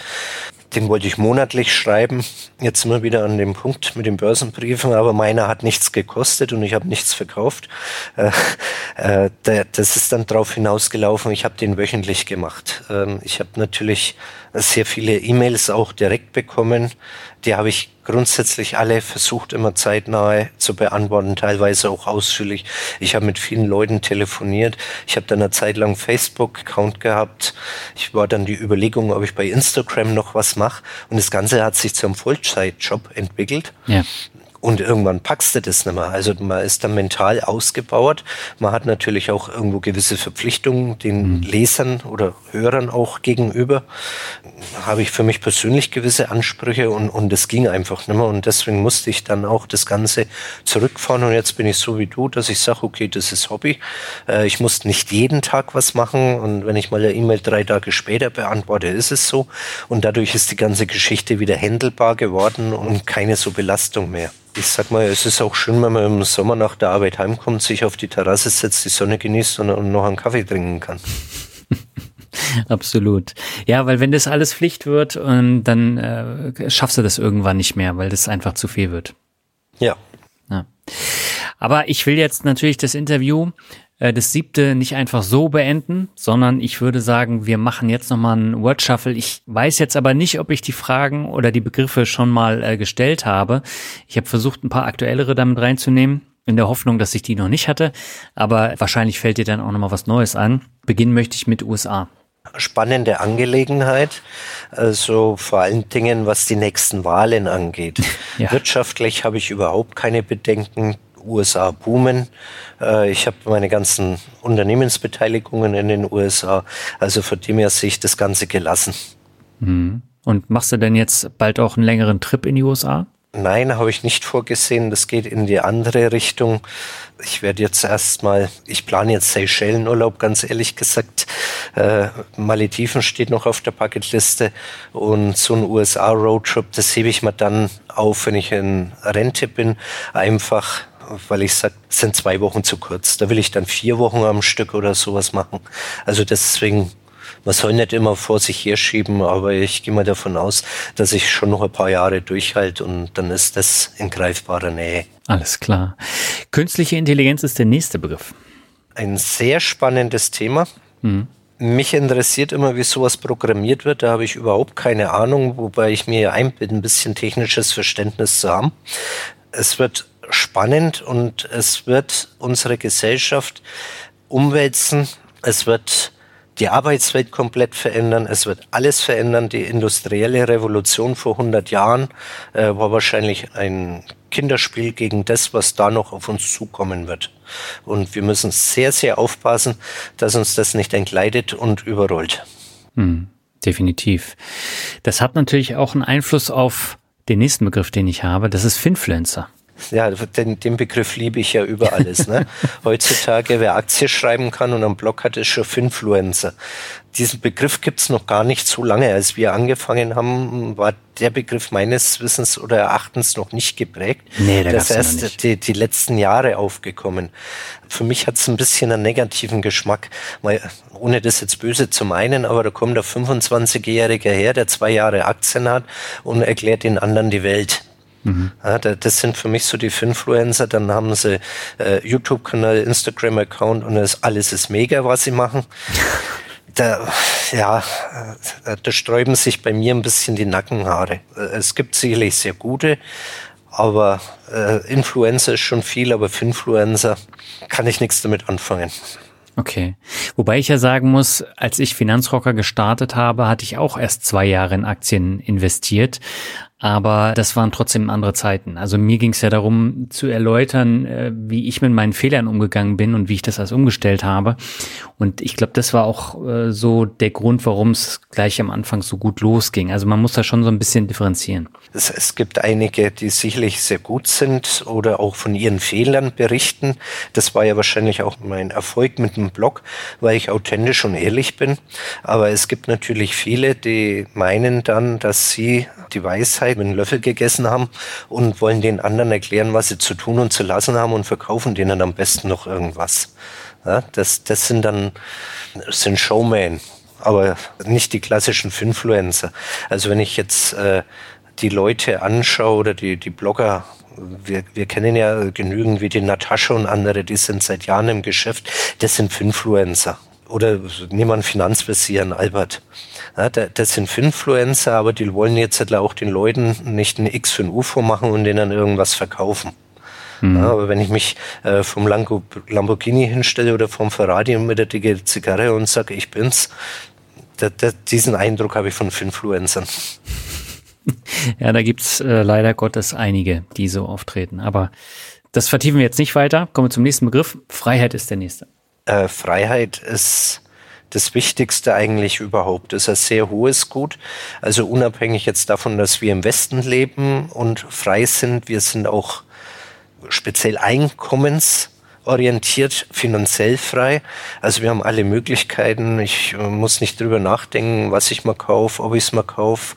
[SPEAKER 1] den wollte ich monatlich schreiben. Jetzt wir wieder an dem Punkt mit den Börsenbriefen, aber meiner hat nichts gekostet und ich habe nichts verkauft. Äh, äh, das ist dann drauf hinausgelaufen, ich habe den wöchentlich gemacht. Ähm, ich habe natürlich sehr viele E-Mails auch direkt bekommen. Die habe ich grundsätzlich alle versucht, immer zeitnah zu beantworten, teilweise auch ausführlich. Ich habe mit vielen Leuten telefoniert. Ich habe dann eine Zeit lang Facebook-Account gehabt. Ich war dann die Überlegung, ob ich bei Instagram noch was mache. Und das Ganze hat sich zum Vollzeitjob entwickelt. Ja. Und irgendwann packst du das nicht mehr. Also man ist dann mental ausgebaut. Man hat natürlich auch irgendwo gewisse Verpflichtungen den mhm. Lesern oder Hörern auch gegenüber. Habe ich für mich persönlich gewisse Ansprüche und, und das ging einfach nicht mehr. Und deswegen musste ich dann auch das Ganze zurückfahren. Und jetzt bin ich so wie du, dass ich sage, okay, das ist Hobby. Äh, ich muss nicht jeden Tag was machen. Und wenn ich mal eine E-Mail drei Tage später beantworte, ist es so. Und dadurch ist die ganze Geschichte wieder händelbar geworden und keine so Belastung mehr ich sag mal, es ist auch schön, wenn man im Sommer nach der Arbeit heimkommt, sich auf die Terrasse setzt, die Sonne genießt und, und noch einen Kaffee trinken kann.
[SPEAKER 2] Absolut. Ja, weil wenn das alles Pflicht wird, dann äh, schaffst du das irgendwann nicht mehr, weil das einfach zu viel wird.
[SPEAKER 1] Ja.
[SPEAKER 2] ja. Aber ich will jetzt natürlich das Interview das siebte nicht einfach so beenden, sondern ich würde sagen, wir machen jetzt nochmal einen Word Shuffle. Ich weiß jetzt aber nicht, ob ich die Fragen oder die Begriffe schon mal äh, gestellt habe. Ich habe versucht, ein paar aktuellere damit reinzunehmen, in der Hoffnung, dass ich die noch nicht hatte. Aber wahrscheinlich fällt dir dann auch nochmal was Neues an. Beginnen möchte ich mit USA
[SPEAKER 1] spannende Angelegenheit. Also vor allen Dingen, was die nächsten Wahlen angeht. Ja. Wirtschaftlich habe ich überhaupt keine Bedenken. USA boomen. Äh, ich habe meine ganzen Unternehmensbeteiligungen in den USA. Also von dem her sehe ich das Ganze gelassen.
[SPEAKER 2] Mhm. Und machst du denn jetzt bald auch einen längeren Trip in die USA?
[SPEAKER 1] Nein, habe ich nicht vorgesehen. Das geht in die andere Richtung. Ich werde jetzt erstmal, ich plane jetzt Seychellenurlaub, ganz ehrlich gesagt. Äh, Malediven steht noch auf der Bucketliste und so ein USA-Roadtrip, das hebe ich mir dann auf, wenn ich in Rente bin. Einfach weil ich sage, sind zwei Wochen zu kurz. Da will ich dann vier Wochen am Stück oder sowas machen. Also deswegen, man soll nicht immer vor sich herschieben, aber ich gehe mal davon aus, dass ich schon noch ein paar Jahre durchhalte und dann ist das in greifbarer Nähe.
[SPEAKER 2] Alles klar. Künstliche Intelligenz ist der nächste Begriff.
[SPEAKER 1] Ein sehr spannendes Thema. Mhm. Mich interessiert immer, wie sowas programmiert wird. Da habe ich überhaupt keine Ahnung, wobei ich mir einbilde, ein bisschen technisches Verständnis zu haben. Es wird spannend und es wird unsere Gesellschaft umwälzen. Es wird die Arbeitswelt komplett verändern. Es wird alles verändern. Die industrielle Revolution vor 100 Jahren äh, war wahrscheinlich ein Kinderspiel gegen das, was da noch auf uns zukommen wird. Und wir müssen sehr, sehr aufpassen, dass uns das nicht entgleitet und überrollt.
[SPEAKER 2] Hm, definitiv. Das hat natürlich auch einen Einfluss auf den nächsten Begriff, den ich habe. Das ist Finfluencer.
[SPEAKER 1] Ja, den, den Begriff liebe ich ja über alles. Ne? Heutzutage, wer Aktie schreiben kann und einen Blog hat, ist schon Finfluencer. Diesen Begriff gibt's noch gar nicht so lange. Als wir angefangen haben, war der Begriff meines Wissens oder Erachtens noch nicht geprägt. Nee, der das ist erst die, die letzten Jahre aufgekommen. Für mich hat's ein bisschen einen negativen Geschmack, weil, ohne das jetzt böse zu meinen, aber da kommt der 25-Jährige her, der zwei Jahre Aktien hat und erklärt den anderen die Welt. Mhm. Ja, das sind für mich so die Finfluencer. Dann haben sie äh, YouTube-Kanal, Instagram-Account und das alles ist mega, was sie machen. Da, ja, äh, da sträuben sich bei mir ein bisschen die Nackenhaare. Äh, es gibt sicherlich sehr gute, aber äh, Influencer ist schon viel, aber Finfluencer kann ich nichts damit anfangen.
[SPEAKER 2] Okay. Wobei ich ja sagen muss, als ich Finanzrocker gestartet habe, hatte ich auch erst zwei Jahre in Aktien investiert. Aber das waren trotzdem andere Zeiten. Also mir ging es ja darum zu erläutern, äh, wie ich mit meinen Fehlern umgegangen bin und wie ich das alles umgestellt habe. Und ich glaube, das war auch äh, so der Grund, warum es gleich am Anfang so gut losging. Also man muss da schon so ein bisschen differenzieren.
[SPEAKER 1] Es, es gibt einige, die sicherlich sehr gut sind oder auch von ihren Fehlern berichten. Das war ja wahrscheinlich auch mein Erfolg mit dem Blog, weil ich authentisch und ehrlich bin. Aber es gibt natürlich viele, die meinen dann, dass sie die Weisheit mit einem Löffel gegessen haben und wollen den anderen erklären, was sie zu tun und zu lassen haben und verkaufen denen am besten noch irgendwas. Ja, das, das sind dann das sind Showman, aber nicht die klassischen Finfluencer. Also wenn ich jetzt äh, die Leute anschaue oder die, die Blogger wir, wir kennen ja genügend wie die Natascha und andere, die sind seit Jahren im Geschäft. Das sind Finfluencer. Oder einen Finanzvisier, Albert. Ja, das sind Finfluencer, aber die wollen jetzt halt auch den Leuten nicht ein X für ein UFO machen und denen dann irgendwas verkaufen. Mhm. Ja, aber wenn ich mich äh, vom Lamborghini hinstelle oder vom Ferrari mit der dicke Zigarre und sage, ich bin's, da, da, diesen Eindruck habe ich von Finfluencern.
[SPEAKER 2] Ja, da gibt's äh, leider Gottes einige, die so auftreten. Aber das vertiefen wir jetzt nicht weiter. Kommen wir zum nächsten Begriff. Freiheit ist der nächste.
[SPEAKER 1] Äh, Freiheit ist das Wichtigste eigentlich überhaupt. Das ist ein sehr hohes Gut. Also unabhängig jetzt davon, dass wir im Westen leben und frei sind, wir sind auch speziell einkommensorientiert, finanziell frei. Also wir haben alle Möglichkeiten. Ich äh, muss nicht drüber nachdenken, was ich mal kaufe, ob ich es mal kaufe.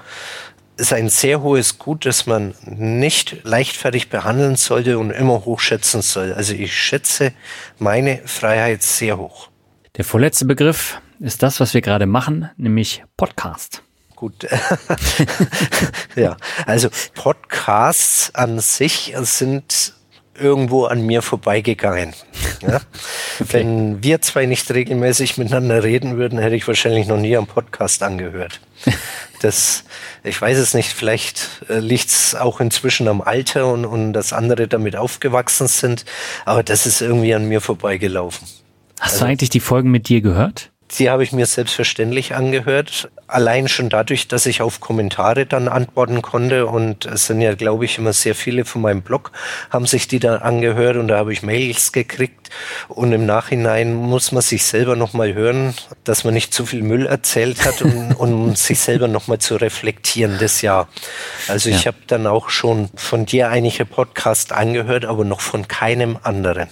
[SPEAKER 1] Es ist ein sehr hohes Gut, das man nicht leichtfertig behandeln sollte und immer hochschätzen soll. Also ich schätze meine Freiheit sehr hoch.
[SPEAKER 2] Der vorletzte Begriff ist das, was wir gerade machen, nämlich Podcast.
[SPEAKER 1] Gut. ja, also Podcasts an sich sind irgendwo an mir vorbeigegangen. Ja? Okay. Wenn wir zwei nicht regelmäßig miteinander reden würden, hätte ich wahrscheinlich noch nie am Podcast angehört. Das, ich weiß es nicht, vielleicht äh, liegt es auch inzwischen am Alter und, und dass andere damit aufgewachsen sind, aber das ist irgendwie an mir vorbeigelaufen.
[SPEAKER 2] Hast also, du eigentlich die Folgen mit dir gehört?
[SPEAKER 1] Die habe ich mir selbstverständlich angehört. Allein schon dadurch, dass ich auf Kommentare dann antworten konnte. Und es sind ja, glaube ich, immer sehr viele von meinem Blog haben sich die dann angehört und da habe ich Mails gekriegt. Und im Nachhinein muss man sich selber nochmal hören, dass man nicht zu viel Müll erzählt hat und, um sich selber nochmal zu reflektieren das Jahr. Also ja. ich habe dann auch schon von dir einige Podcasts angehört, aber noch von keinem anderen.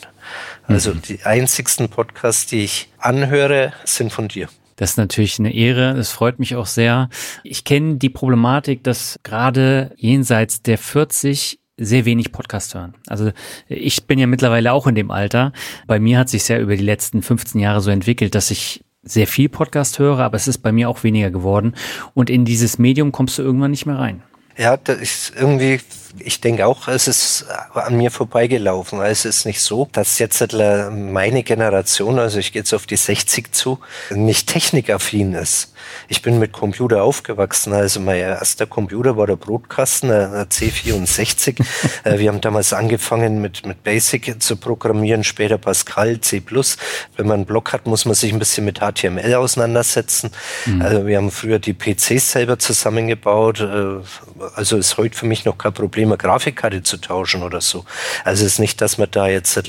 [SPEAKER 1] Also mhm. die einzigsten Podcasts, die ich anhöre, sind von dir.
[SPEAKER 2] Das ist natürlich eine Ehre. Das freut mich auch sehr. Ich kenne die Problematik, dass gerade jenseits der 40 sehr wenig Podcast hören. Also ich bin ja mittlerweile auch in dem Alter. Bei mir hat sich ja über die letzten 15 Jahre so entwickelt, dass ich sehr viel Podcast höre, aber es ist bei mir auch weniger geworden. Und in dieses Medium kommst du irgendwann nicht mehr rein.
[SPEAKER 1] Ja, das ist irgendwie, ich denke auch, es ist an mir vorbeigelaufen. Es ist nicht so, dass jetzt meine Generation, also ich gehe jetzt auf die 60 zu, nicht technikaffin ist. Ich bin mit Computer aufgewachsen. Also mein erster Computer war der Brotkasten, der C64. Äh, wir haben damals angefangen mit, mit Basic zu programmieren, später Pascal, C+. Wenn man einen Blog hat, muss man sich ein bisschen mit HTML auseinandersetzen. Mhm. Also wir haben früher die PCs selber zusammengebaut. Äh, also ist heute für mich noch kein Problem, eine Grafikkarte zu tauschen oder so. Also es ist nicht, dass man da jetzt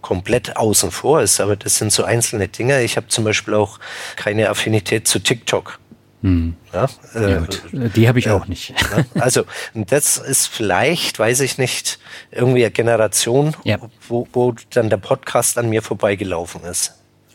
[SPEAKER 1] komplett außen vor ist, aber das sind so einzelne Dinge. Ich habe zum Beispiel auch keine Affinität zu TikTok.
[SPEAKER 2] Hm. Ja, äh, ja, die habe ich äh, auch nicht.
[SPEAKER 1] Also das ist vielleicht, weiß ich nicht, irgendwie eine Generation, ja. wo, wo dann der Podcast an mir vorbeigelaufen ist.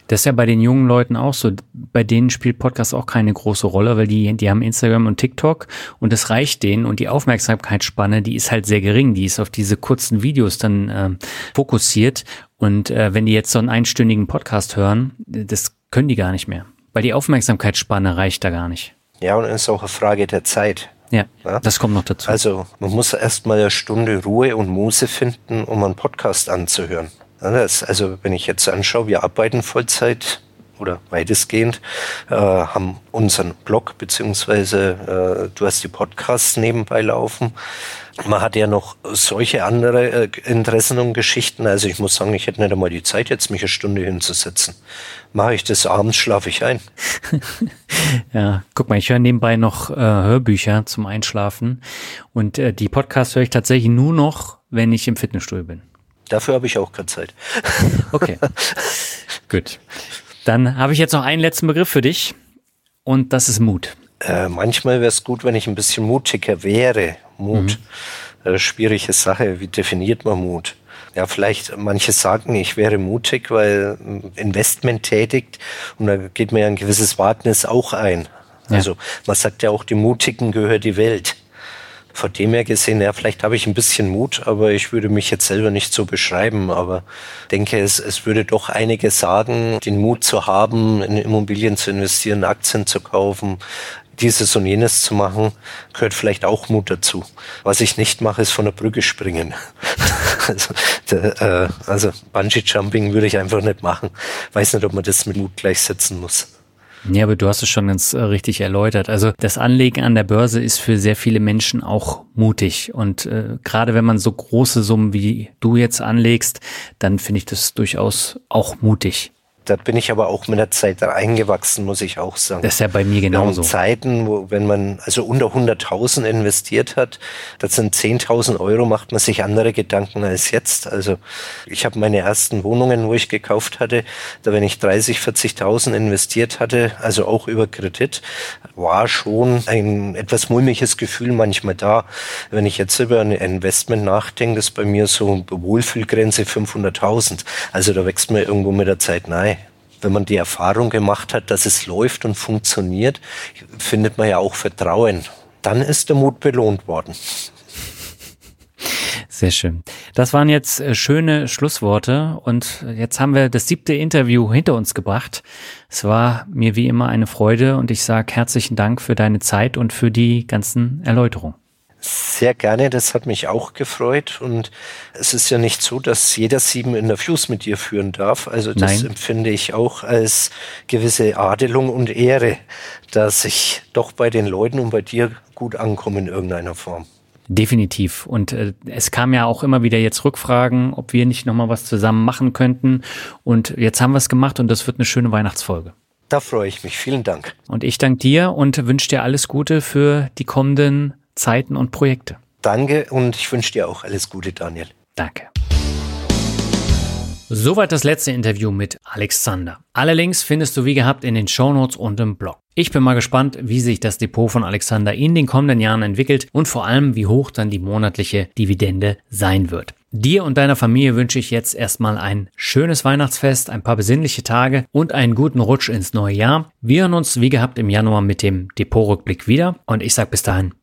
[SPEAKER 2] Das ist ja bei den jungen Leuten auch so. Bei denen spielt Podcast auch keine große Rolle, weil die, die haben Instagram und TikTok und das reicht denen und die Aufmerksamkeitsspanne, die ist halt sehr gering. Die ist auf diese kurzen Videos dann äh, fokussiert. Und äh, wenn die jetzt so einen einstündigen Podcast hören, das können die gar nicht mehr weil die Aufmerksamkeitsspanne reicht da gar nicht.
[SPEAKER 1] Ja, und es ist auch eine Frage der Zeit.
[SPEAKER 2] Ja, ja, das kommt noch dazu.
[SPEAKER 1] Also man muss erstmal eine Stunde Ruhe und Muße finden, um einen Podcast anzuhören. Das, also wenn ich jetzt anschaue, wir arbeiten Vollzeit oder weitestgehend, äh, haben unseren Blog beziehungsweise äh, du hast die Podcasts nebenbei laufen. Man hat ja noch solche andere äh, Interessen und Geschichten. Also ich muss sagen, ich hätte nicht einmal die Zeit, jetzt mich eine Stunde hinzusetzen. Mache ich das abends, schlafe ich ein.
[SPEAKER 2] ja, guck mal, ich höre nebenbei noch äh, Hörbücher zum Einschlafen und äh, die Podcasts höre ich tatsächlich nur noch, wenn ich im Fitnessstudio bin.
[SPEAKER 1] Dafür habe ich auch keine Zeit.
[SPEAKER 2] okay, gut. Dann habe ich jetzt noch einen letzten Begriff für dich und das ist Mut.
[SPEAKER 1] Äh, manchmal wäre es gut, wenn ich ein bisschen mutiger wäre. Mut. Mhm. Äh, schwierige Sache. Wie definiert man Mut? Ja, vielleicht manche sagen, ich wäre mutig, weil äh, Investment tätigt und da geht mir ja ein gewisses Wagnis auch ein. Ja. Also man sagt ja auch, die Mutigen gehört die Welt. Von dem her gesehen, ja, vielleicht habe ich ein bisschen Mut, aber ich würde mich jetzt selber nicht so beschreiben. Aber denke, es, es würde doch einige sagen, den Mut zu haben, in Immobilien zu investieren, Aktien zu kaufen, dieses und jenes zu machen, gehört vielleicht auch Mut dazu. Was ich nicht mache, ist von der Brücke springen. also, der, äh, also Bungee Jumping würde ich einfach nicht machen. Weiß nicht, ob man das mit Mut gleichsetzen muss.
[SPEAKER 2] Ja, aber du hast es schon ganz äh, richtig erläutert. Also das Anlegen an der Börse ist für sehr viele Menschen auch mutig. Und äh, gerade wenn man so große Summen wie du jetzt anlegst, dann finde ich das durchaus auch mutig.
[SPEAKER 1] Da bin ich aber auch mit der Zeit eingewachsen, muss ich auch sagen.
[SPEAKER 2] Das ist ja bei mir genauso.
[SPEAKER 1] Zeiten, wo, wenn man also unter 100.000 investiert hat, das sind 10.000 Euro, macht man sich andere Gedanken als jetzt. Also ich habe meine ersten Wohnungen, wo ich gekauft hatte, da wenn ich 30, 40.000 investiert hatte, also auch über Kredit, war schon ein etwas mulmiges Gefühl manchmal da. Wenn ich jetzt über ein Investment nachdenke, ist bei mir so Wohlfühlgrenze 500.000. Also da wächst man irgendwo mit der Zeit nahe wenn man die Erfahrung gemacht hat, dass es läuft und funktioniert, findet man ja auch Vertrauen. Dann ist der Mut belohnt worden.
[SPEAKER 2] Sehr schön. Das waren jetzt äh, schöne Schlussworte und jetzt haben wir das siebte Interview hinter uns gebracht. Es war mir wie immer eine Freude und ich sage herzlichen Dank für deine Zeit und für die ganzen Erläuterungen.
[SPEAKER 1] Sehr gerne, das hat mich auch gefreut. Und es ist ja nicht so, dass jeder sieben Interviews mit dir führen darf. Also das Nein. empfinde ich auch als gewisse Adelung und Ehre, dass ich doch bei den Leuten und bei dir gut ankomme in irgendeiner Form.
[SPEAKER 2] Definitiv. Und äh, es kam ja auch immer wieder jetzt Rückfragen, ob wir nicht nochmal was zusammen machen könnten. Und jetzt haben wir es gemacht und das wird eine schöne Weihnachtsfolge.
[SPEAKER 1] Da freue ich mich. Vielen Dank.
[SPEAKER 2] Und ich danke dir und wünsche dir alles Gute für die kommenden Zeiten und Projekte.
[SPEAKER 1] Danke und ich wünsche dir auch alles Gute, Daniel.
[SPEAKER 2] Danke. Soweit das letzte Interview mit Alexander. Alle Links findest du wie gehabt in den Shownotes und im Blog. Ich bin mal gespannt, wie sich das Depot von Alexander in den kommenden Jahren entwickelt und vor allem, wie hoch dann die monatliche Dividende sein wird. Dir und deiner Familie wünsche ich jetzt erstmal ein schönes Weihnachtsfest, ein paar besinnliche Tage und einen guten Rutsch ins neue Jahr. Wir hören uns wie gehabt im Januar mit dem Depotrückblick wieder und ich sage bis dahin,